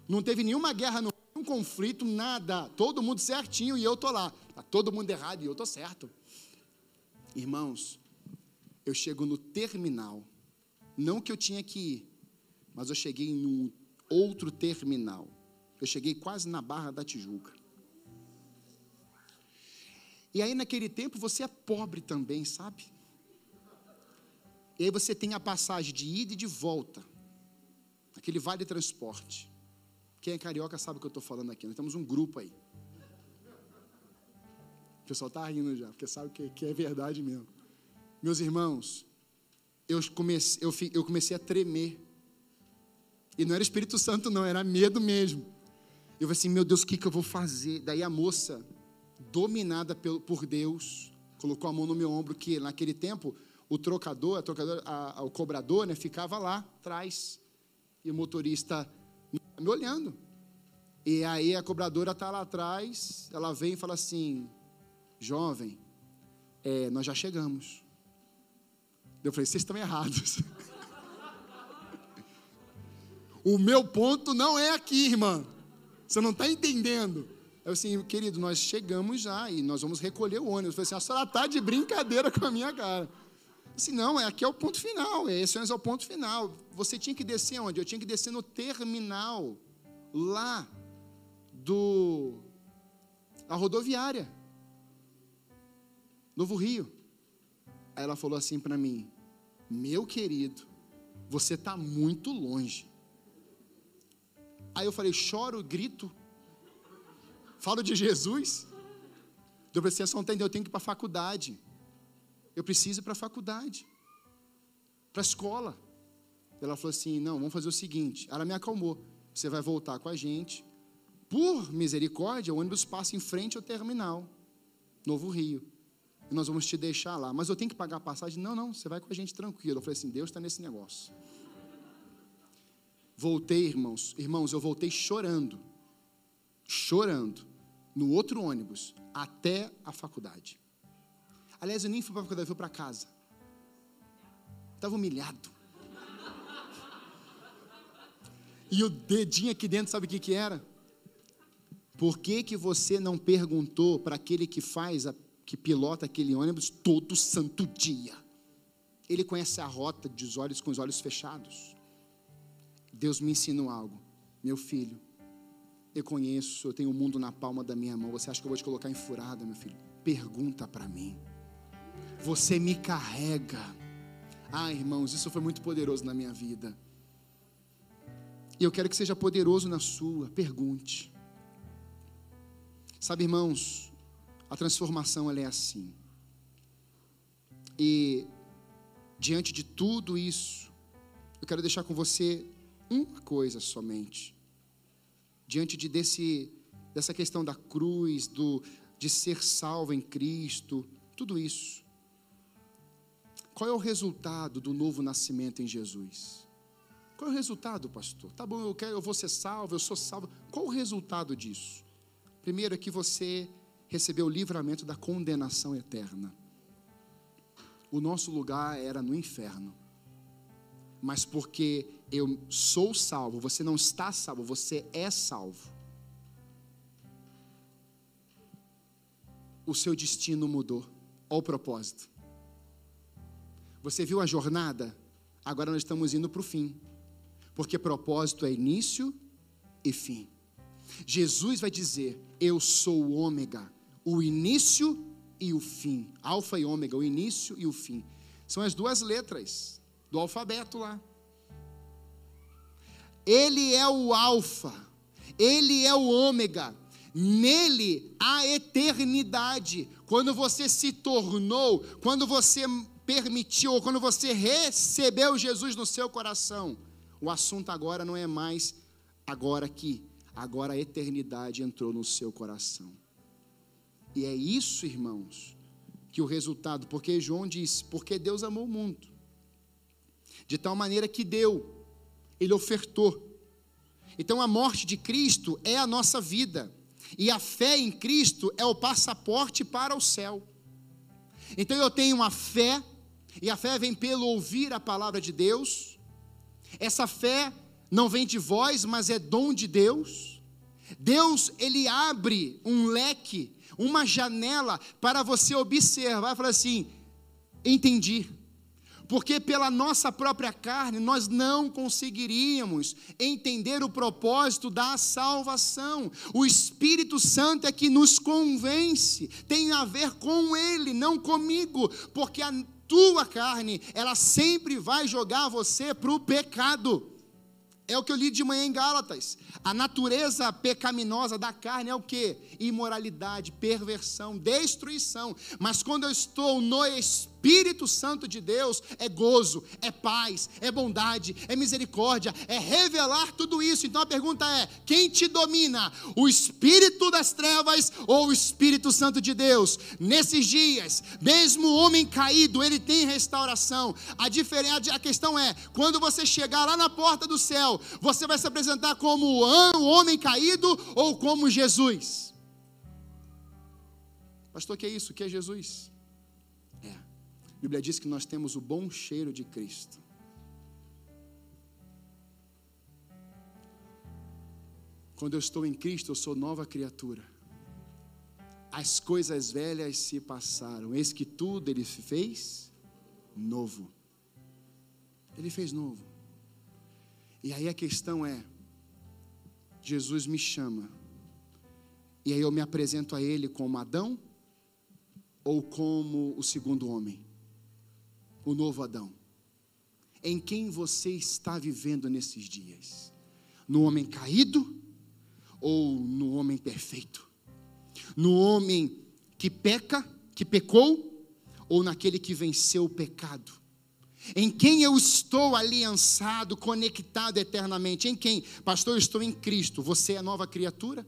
Não teve nenhuma guerra, nenhum conflito, nada. Todo mundo certinho e eu estou lá. Está todo mundo errado e eu estou certo. Irmãos, eu chego no terminal. Não que eu tinha que ir, mas eu cheguei num outro terminal. Eu cheguei quase na Barra da Tijuca. E aí, naquele tempo, você é pobre também, sabe? E aí você tem a passagem de ida e de volta. Aquele vale transporte. Quem é carioca sabe o que eu estou falando aqui. Nós temos um grupo aí. O pessoal está rindo já, porque sabe que, que é verdade mesmo. Meus irmãos, eu comecei, eu, eu comecei a tremer. E não era Espírito Santo, não, era medo mesmo. Eu falei assim, meu Deus, o que, que eu vou fazer? Daí a moça, dominada por Deus, colocou a mão no meu ombro, que naquele tempo o trocador, a trocador a, a, o cobrador, né, ficava lá atrás. E o motorista me olhando. E aí a cobradora está lá atrás, ela vem e fala assim: Jovem, é, nós já chegamos. Eu falei: Vocês estão errados. o meu ponto não é aqui, irmã. Você não está entendendo. Eu assim, querido, nós chegamos já e nós vamos recolher o ônibus. Eu falei assim: A senhora está de brincadeira com a minha cara. Assim, não, é aqui é o ponto final, esse é o ponto final. Você tinha que descer onde? Eu tinha que descer no terminal, lá do a rodoviária, Novo Rio. Aí ela falou assim para mim: Meu querido, você está muito longe. Aí eu falei: Choro, grito, falo de Jesus. Eu falei assim: Você não entendeu, eu tenho que ir para a faculdade. Eu preciso ir para a faculdade, para a escola. Ela falou assim: não, vamos fazer o seguinte. Ela me acalmou. você vai voltar com a gente. Por misericórdia, o ônibus passa em frente ao terminal, Novo Rio. E nós vamos te deixar lá. Mas eu tenho que pagar a passagem? Não, não, você vai com a gente tranquilo. Eu falei assim: Deus está nesse negócio. Voltei, irmãos. Irmãos, eu voltei chorando. Chorando. No outro ônibus, até a faculdade. Aliás, eu nem fui para faculdade, fui para casa. Estava humilhado. E o dedinho aqui dentro, sabe o que, que era? Por que, que você não perguntou para aquele que faz, a, que pilota aquele ônibus todo santo dia? Ele conhece a rota dos olhos com os olhos fechados. Deus me ensinou algo. Meu filho, eu conheço, eu tenho o mundo na palma da minha mão. Você acha que eu vou te colocar em furada, meu filho? Pergunta para mim. Você me carrega. Ah, irmãos, isso foi muito poderoso na minha vida. E eu quero que seja poderoso na sua. Pergunte. Sabe, irmãos, a transformação ela é assim. E diante de tudo isso, eu quero deixar com você uma coisa somente. Diante de desse dessa questão da cruz, do de ser salvo em Cristo, tudo isso. Qual é o resultado do novo nascimento em Jesus? Qual é o resultado, pastor? Tá bom, eu, quero, eu vou ser salvo, eu sou salvo. Qual o resultado disso? Primeiro é que você recebeu o livramento da condenação eterna. O nosso lugar era no inferno. Mas porque eu sou salvo, você não está salvo, você é salvo. O seu destino mudou. Olha o propósito. Você viu a jornada? Agora nós estamos indo para o fim. Porque propósito é início e fim. Jesus vai dizer: Eu sou o ômega, o início e o fim. Alfa e ômega, o início e o fim. São as duas letras do alfabeto lá. Ele é o alfa, ele é o ômega. Nele há eternidade. Quando você se tornou, quando você permitiu, ou quando você recebeu Jesus no seu coração, o assunto agora não é mais agora aqui, agora a eternidade entrou no seu coração. E é isso, irmãos, que o resultado, porque João diz, porque Deus amou o mundo, de tal maneira que deu, ele ofertou. Então a morte de Cristo é a nossa vida, e a fé em Cristo é o passaporte para o céu. Então eu tenho uma fé e a fé vem pelo ouvir a palavra de Deus. Essa fé não vem de vós, mas é dom de Deus. Deus, ele abre um leque, uma janela para você observar e falar assim: entendi porque pela nossa própria carne nós não conseguiríamos entender o propósito da salvação. O Espírito Santo é que nos convence, tem a ver com Ele, não comigo, porque a tua carne, ela sempre vai jogar você para o pecado. É o que eu li de manhã em Gálatas. A natureza pecaminosa da carne é o que? Imoralidade, perversão, destruição. Mas quando eu estou no Espírito, Espírito Santo de Deus é gozo, é paz, é bondade, é misericórdia, é revelar tudo isso. Então a pergunta é: quem te domina? O Espírito das trevas ou o Espírito Santo de Deus? Nesses dias, mesmo o homem caído, ele tem restauração. A diferença, a questão é: quando você chegar lá na porta do céu, você vai se apresentar como o homem caído ou como Jesus? Pastor, que é isso? O que é Jesus? Bíblia diz que nós temos o bom cheiro de Cristo. Quando eu estou em Cristo, eu sou nova criatura. As coisas velhas se passaram, eis que tudo Ele fez novo. Ele fez novo. E aí a questão é: Jesus me chama, e aí eu me apresento a Ele como Adão ou como o segundo homem? O novo Adão? Em quem você está vivendo nesses dias? No homem caído ou no homem perfeito? No homem que peca, que pecou, ou naquele que venceu o pecado? Em quem eu estou aliançado, conectado eternamente? Em quem? Pastor, eu estou em Cristo. Você é nova criatura?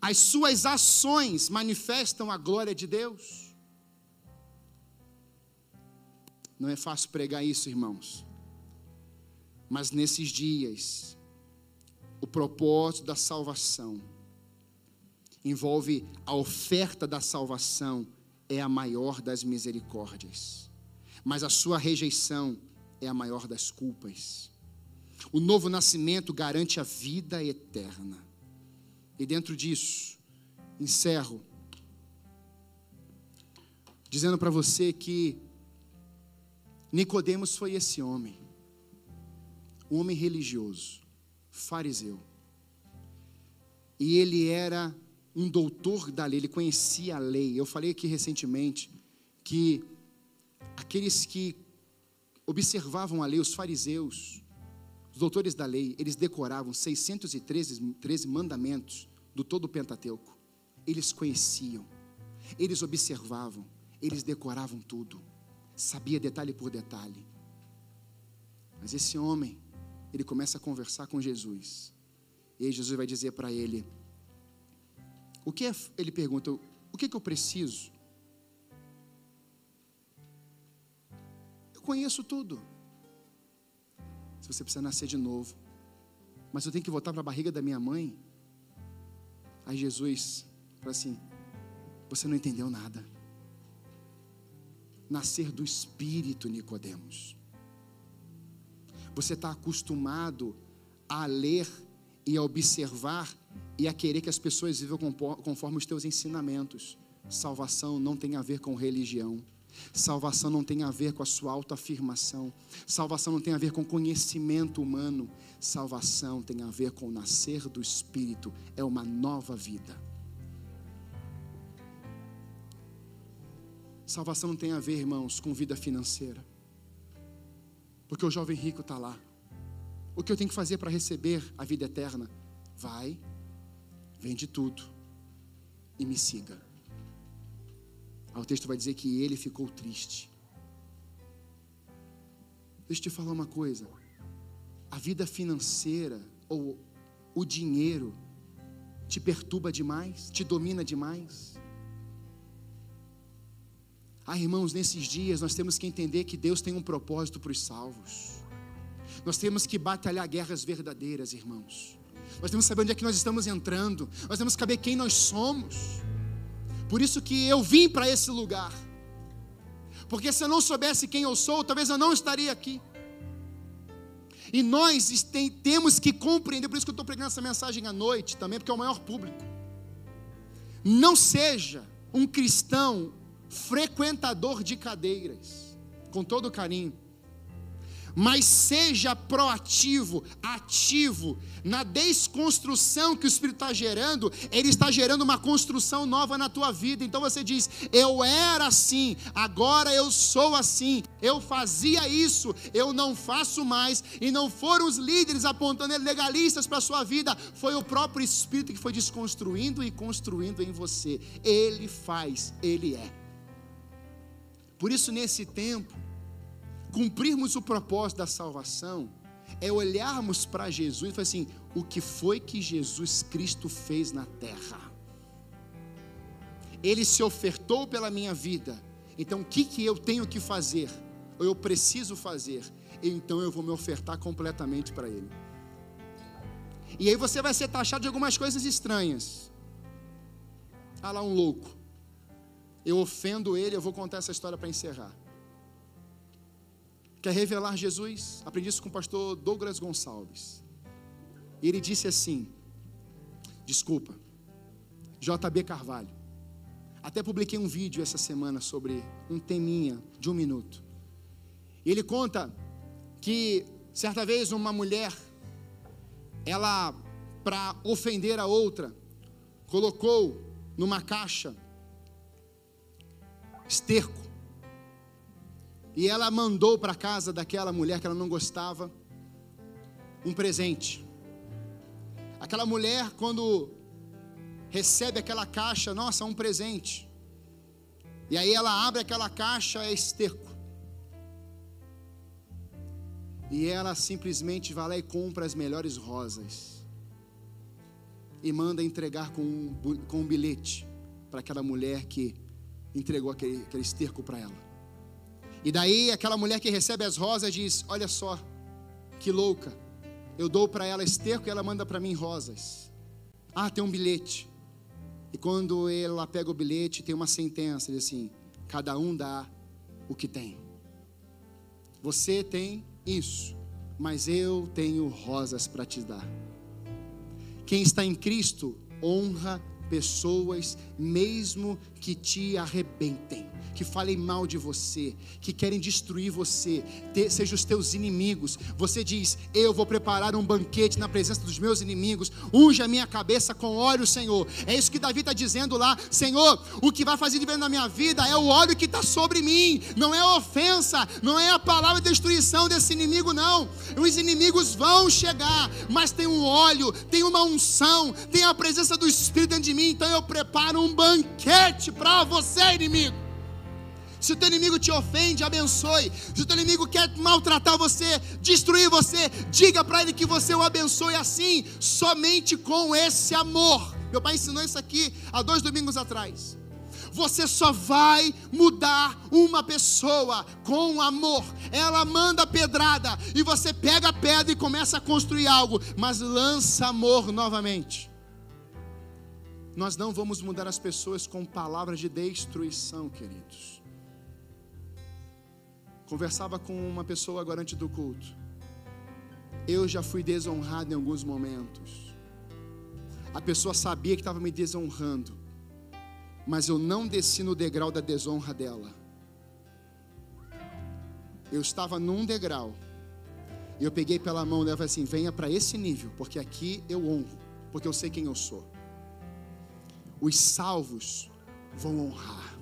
As suas ações manifestam a glória de Deus? Não é fácil pregar isso, irmãos. Mas nesses dias, o propósito da salvação envolve a oferta da salvação é a maior das misericórdias, mas a sua rejeição é a maior das culpas. O novo nascimento garante a vida eterna. E dentro disso, encerro dizendo para você que Nicodemos foi esse homem, um homem religioso, fariseu. E ele era um doutor da lei, ele conhecia a lei. Eu falei aqui recentemente que aqueles que observavam a lei, os fariseus, os doutores da lei, eles decoravam 613 13 mandamentos do todo o Pentateuco. Eles conheciam, eles observavam, eles decoravam tudo, sabia detalhe por detalhe. Mas esse homem, ele começa a conversar com Jesus. E aí Jesus vai dizer para ele: o que é, ele pergunta, o que, é que eu preciso? Eu conheço tudo. Se você precisa nascer de novo, mas eu tenho que voltar para a barriga da minha mãe. Aí Jesus fala assim: você não entendeu nada. Nascer do Espírito, Nicodemos. Você está acostumado a ler e a observar e a querer que as pessoas vivam conforme os teus ensinamentos. Salvação não tem a ver com religião. Salvação não tem a ver com a sua autoafirmação. Salvação não tem a ver com conhecimento humano. Salvação tem a ver com o nascer do Espírito. É uma nova vida. Salvação não tem a ver, irmãos, com vida financeira. Porque o jovem rico está lá. O que eu tenho que fazer para receber a vida eterna? Vai Vende tudo e me siga. Aí o texto vai dizer que ele ficou triste. Deixa eu te falar uma coisa. A vida financeira ou o dinheiro te perturba demais, te domina demais. Ah, irmãos, nesses dias nós temos que entender que Deus tem um propósito para os salvos. Nós temos que batalhar guerras verdadeiras, irmãos. Nós temos que saber onde é que nós estamos entrando. Nós temos que saber quem nós somos. Por isso que eu vim para esse lugar. Porque se eu não soubesse quem eu sou, talvez eu não estaria aqui. E nós tem, temos que compreender, por isso que eu estou pregando essa mensagem à noite também, porque é o maior público. Não seja um cristão frequentador de cadeiras, com todo carinho mas seja proativo, ativo na desconstrução que o Espírito está gerando, ele está gerando uma construção nova na tua vida. Então você diz: Eu era assim, agora eu sou assim, eu fazia isso, eu não faço mais, e não foram os líderes apontando legalistas para a sua vida, foi o próprio Espírito que foi desconstruindo e construindo em você. Ele faz, ele é. Por isso, nesse tempo, cumprirmos o propósito da salvação é olharmos para Jesus e falar assim: o que foi que Jesus Cristo fez na terra? Ele se ofertou pela minha vida, então o que, que eu tenho que fazer? Ou eu preciso fazer? Então eu vou me ofertar completamente para Ele. E aí você vai ser taxado de algumas coisas estranhas. Ah lá, um louco. Eu ofendo ele, eu vou contar essa história para encerrar. Quer revelar Jesus? Aprendi isso com o pastor Douglas Gonçalves. Ele disse assim: Desculpa, JB Carvalho. Até publiquei um vídeo essa semana sobre um teminha de um minuto. Ele conta que certa vez uma mulher, ela, para ofender a outra, colocou numa caixa esterco e ela mandou para casa daquela mulher que ela não gostava um presente. Aquela mulher, quando recebe aquela caixa, nossa, um presente. E aí ela abre aquela caixa, é esterco. E ela simplesmente vai lá e compra as melhores rosas. E manda entregar com um, com um bilhete para aquela mulher que entregou aquele, aquele esterco para ela. E daí aquela mulher que recebe as rosas diz: Olha só, que louca. Eu dou para ela esterco e ela manda para mim rosas. Ah, tem um bilhete. E quando ela pega o bilhete, tem uma sentença, diz assim: cada um dá o que tem. Você tem isso, mas eu tenho rosas para te dar. Quem está em Cristo honra pessoas, mesmo que te arrebentem que falem mal de você, que querem destruir você, sejam os teus inimigos. Você diz: Eu vou preparar um banquete na presença dos meus inimigos, unge a minha cabeça com óleo, Senhor. É isso que Davi está dizendo lá: Senhor, o que vai fazer diferença na minha vida é o óleo que está sobre mim, não é ofensa, não é a palavra de destruição desse inimigo, não. Os inimigos vão chegar, mas tem um óleo, tem uma unção, tem a presença do Espírito dentro de mim, então eu preparo um banquete para você, inimigo. Se o teu inimigo te ofende, abençoe. Se o teu inimigo quer maltratar você, destruir você, diga para ele que você o abençoe assim, somente com esse amor. Meu pai ensinou isso aqui há dois domingos atrás. Você só vai mudar uma pessoa com amor. Ela manda pedrada e você pega a pedra e começa a construir algo, mas lança amor novamente. Nós não vamos mudar as pessoas com palavras de destruição, queridos. Conversava com uma pessoa agora antes do culto. Eu já fui desonrado em alguns momentos. A pessoa sabia que estava me desonrando, mas eu não desci no degrau da desonra dela. Eu estava num degrau. E eu peguei pela mão dela e falei assim: venha para esse nível, porque aqui eu honro, porque eu sei quem eu sou. Os salvos vão honrar.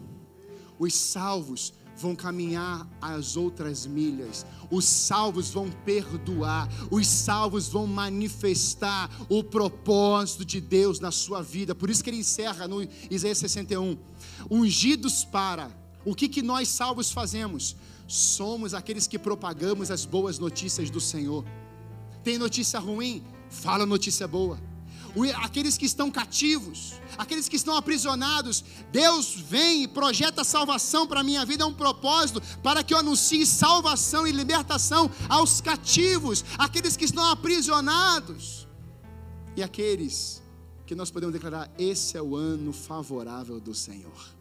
Os salvos vão caminhar as outras milhas, os salvos vão perdoar, os salvos vão manifestar o propósito de Deus na sua vida. Por isso que ele encerra no Isaías 61: ungidos para. O que, que nós salvos fazemos? Somos aqueles que propagamos as boas notícias do Senhor. Tem notícia ruim? Fala notícia boa aqueles que estão cativos, aqueles que estão aprisionados. Deus vem e projeta salvação para a minha vida, é um propósito para que eu anuncie salvação e libertação aos cativos, aqueles que estão aprisionados e aqueles que nós podemos declarar: esse é o ano favorável do Senhor.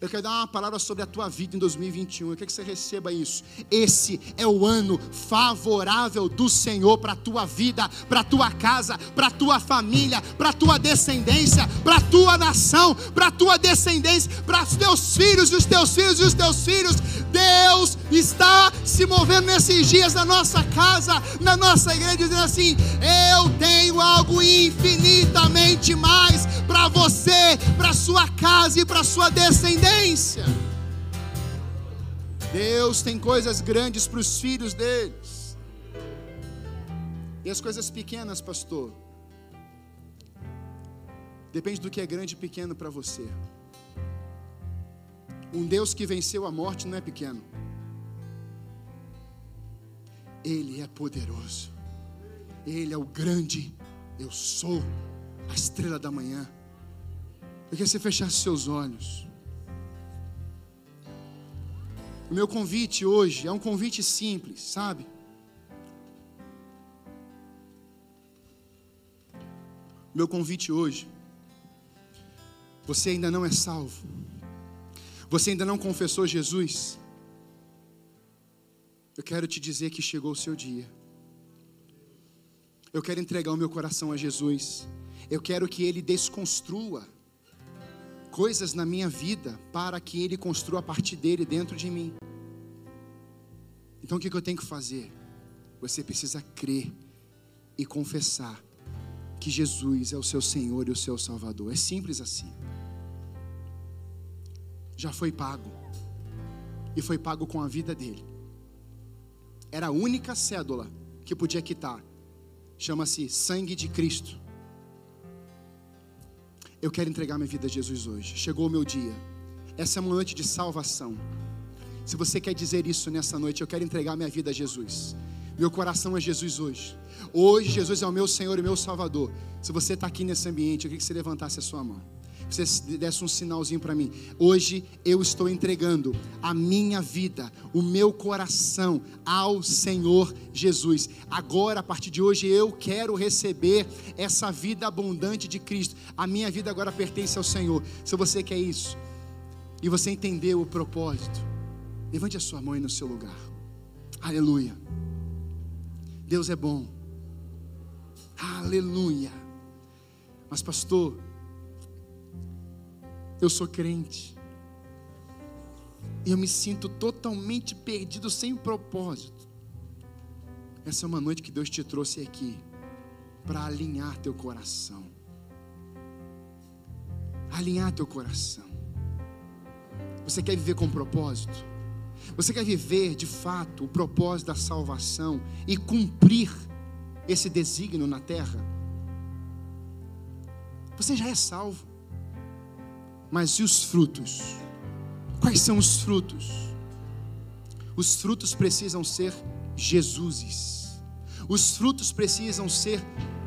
Eu quero dar uma palavra sobre a tua vida em 2021. Eu quero que você receba isso. Esse é o ano favorável do Senhor para a tua vida, para a tua casa, para a tua família, para a tua descendência, para a tua nação, para a tua descendência, para os teus filhos e os teus filhos e os teus filhos. Deus está se movendo nesses dias na nossa casa, na nossa igreja, dizendo assim: Eu tenho algo infinitamente mais para você, para sua casa e para sua descendência. Deus tem coisas grandes para os filhos deles. E as coisas pequenas, pastor? Depende do que é grande e pequeno para você. Um Deus que venceu a morte não é pequeno. Ele é poderoso. Ele é o grande. Eu sou a estrela da manhã. Eu queria que você fechasse seus olhos. O meu convite hoje é um convite simples, sabe? O meu convite hoje. Você ainda não é salvo. Você ainda não confessou Jesus. Eu quero te dizer que chegou o seu dia. Eu quero entregar o meu coração a Jesus. Eu quero que Ele desconstrua coisas na minha vida para que Ele construa a partir dele dentro de mim. Então o que eu tenho que fazer? Você precisa crer e confessar que Jesus é o seu Senhor e o seu Salvador. É simples assim. Já foi pago. E foi pago com a vida dele. Era a única cédula que podia quitar. Chama-se sangue de Cristo. Eu quero entregar minha vida a Jesus hoje. Chegou o meu dia. Essa é uma noite de salvação. Se você quer dizer isso nessa noite, eu quero entregar minha vida a Jesus. Meu coração é Jesus hoje. Hoje, Jesus é o meu Senhor e meu Salvador. Se você está aqui nesse ambiente, eu queria que você levantasse a sua mão. Você desse um sinalzinho para mim. Hoje eu estou entregando a minha vida, o meu coração ao Senhor Jesus. Agora, a partir de hoje, eu quero receber essa vida abundante de Cristo. A minha vida agora pertence ao Senhor. Se você quer isso e você entendeu o propósito, levante a sua mão aí no seu lugar. Aleluia. Deus é bom. Aleluia. Mas, pastor, eu sou crente. Eu me sinto totalmente perdido, sem propósito. Essa é uma noite que Deus te trouxe aqui para alinhar teu coração. Alinhar teu coração. Você quer viver com propósito? Você quer viver de fato o propósito da salvação e cumprir esse desígnio na terra? Você já é salvo. Mas e os frutos? Quais são os frutos? Os frutos precisam ser Jesuses. Os frutos precisam ser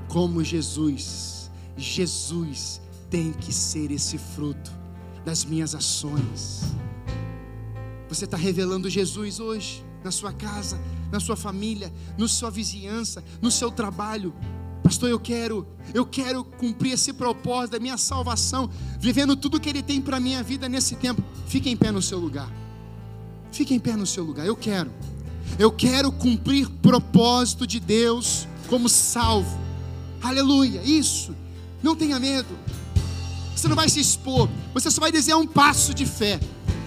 como Jesus. Jesus tem que ser esse fruto das minhas ações. Você está revelando Jesus hoje, na sua casa, na sua família, na sua vizinhança, no seu trabalho. Pastor, eu quero, eu quero cumprir esse propósito da minha salvação, vivendo tudo que Ele tem para a minha vida nesse tempo. Fique em pé no seu lugar. Fique em pé no seu lugar. Eu quero. Eu quero cumprir propósito de Deus como salvo. Aleluia. Isso. Não tenha medo. Você não vai se expor. Você só vai dizer um passo de fé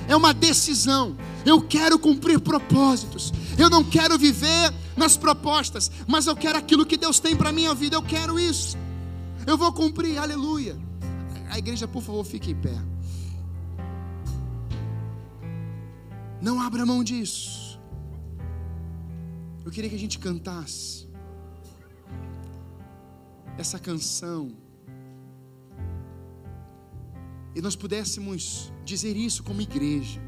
é uma decisão. Eu quero cumprir propósitos. Eu não quero viver nas propostas, mas eu quero aquilo que Deus tem para minha vida. Eu quero isso. Eu vou cumprir. Aleluia. A igreja, por favor, fique em pé. Não abra mão disso. Eu queria que a gente cantasse essa canção e nós pudéssemos dizer isso como igreja,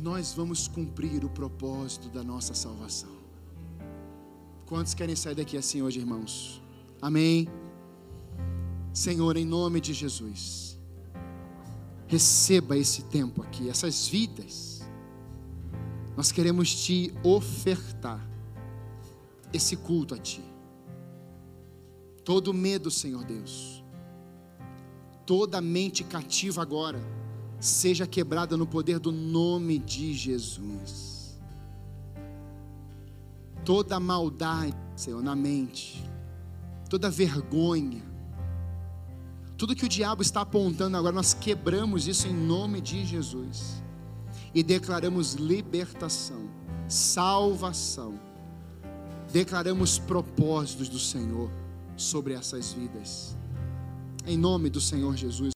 nós vamos cumprir o propósito da nossa salvação. Quantos querem sair daqui assim hoje, irmãos? Amém. Senhor, em nome de Jesus, receba esse tempo aqui, essas vidas. Nós queremos te ofertar esse culto a ti. Todo medo, Senhor Deus toda mente cativa agora seja quebrada no poder do nome de Jesus. Toda maldade, Senhor, na mente, toda vergonha, tudo que o diabo está apontando agora, nós quebramos isso em nome de Jesus e declaramos libertação, salvação, declaramos propósitos do Senhor sobre essas vidas em nome do Senhor Jesus.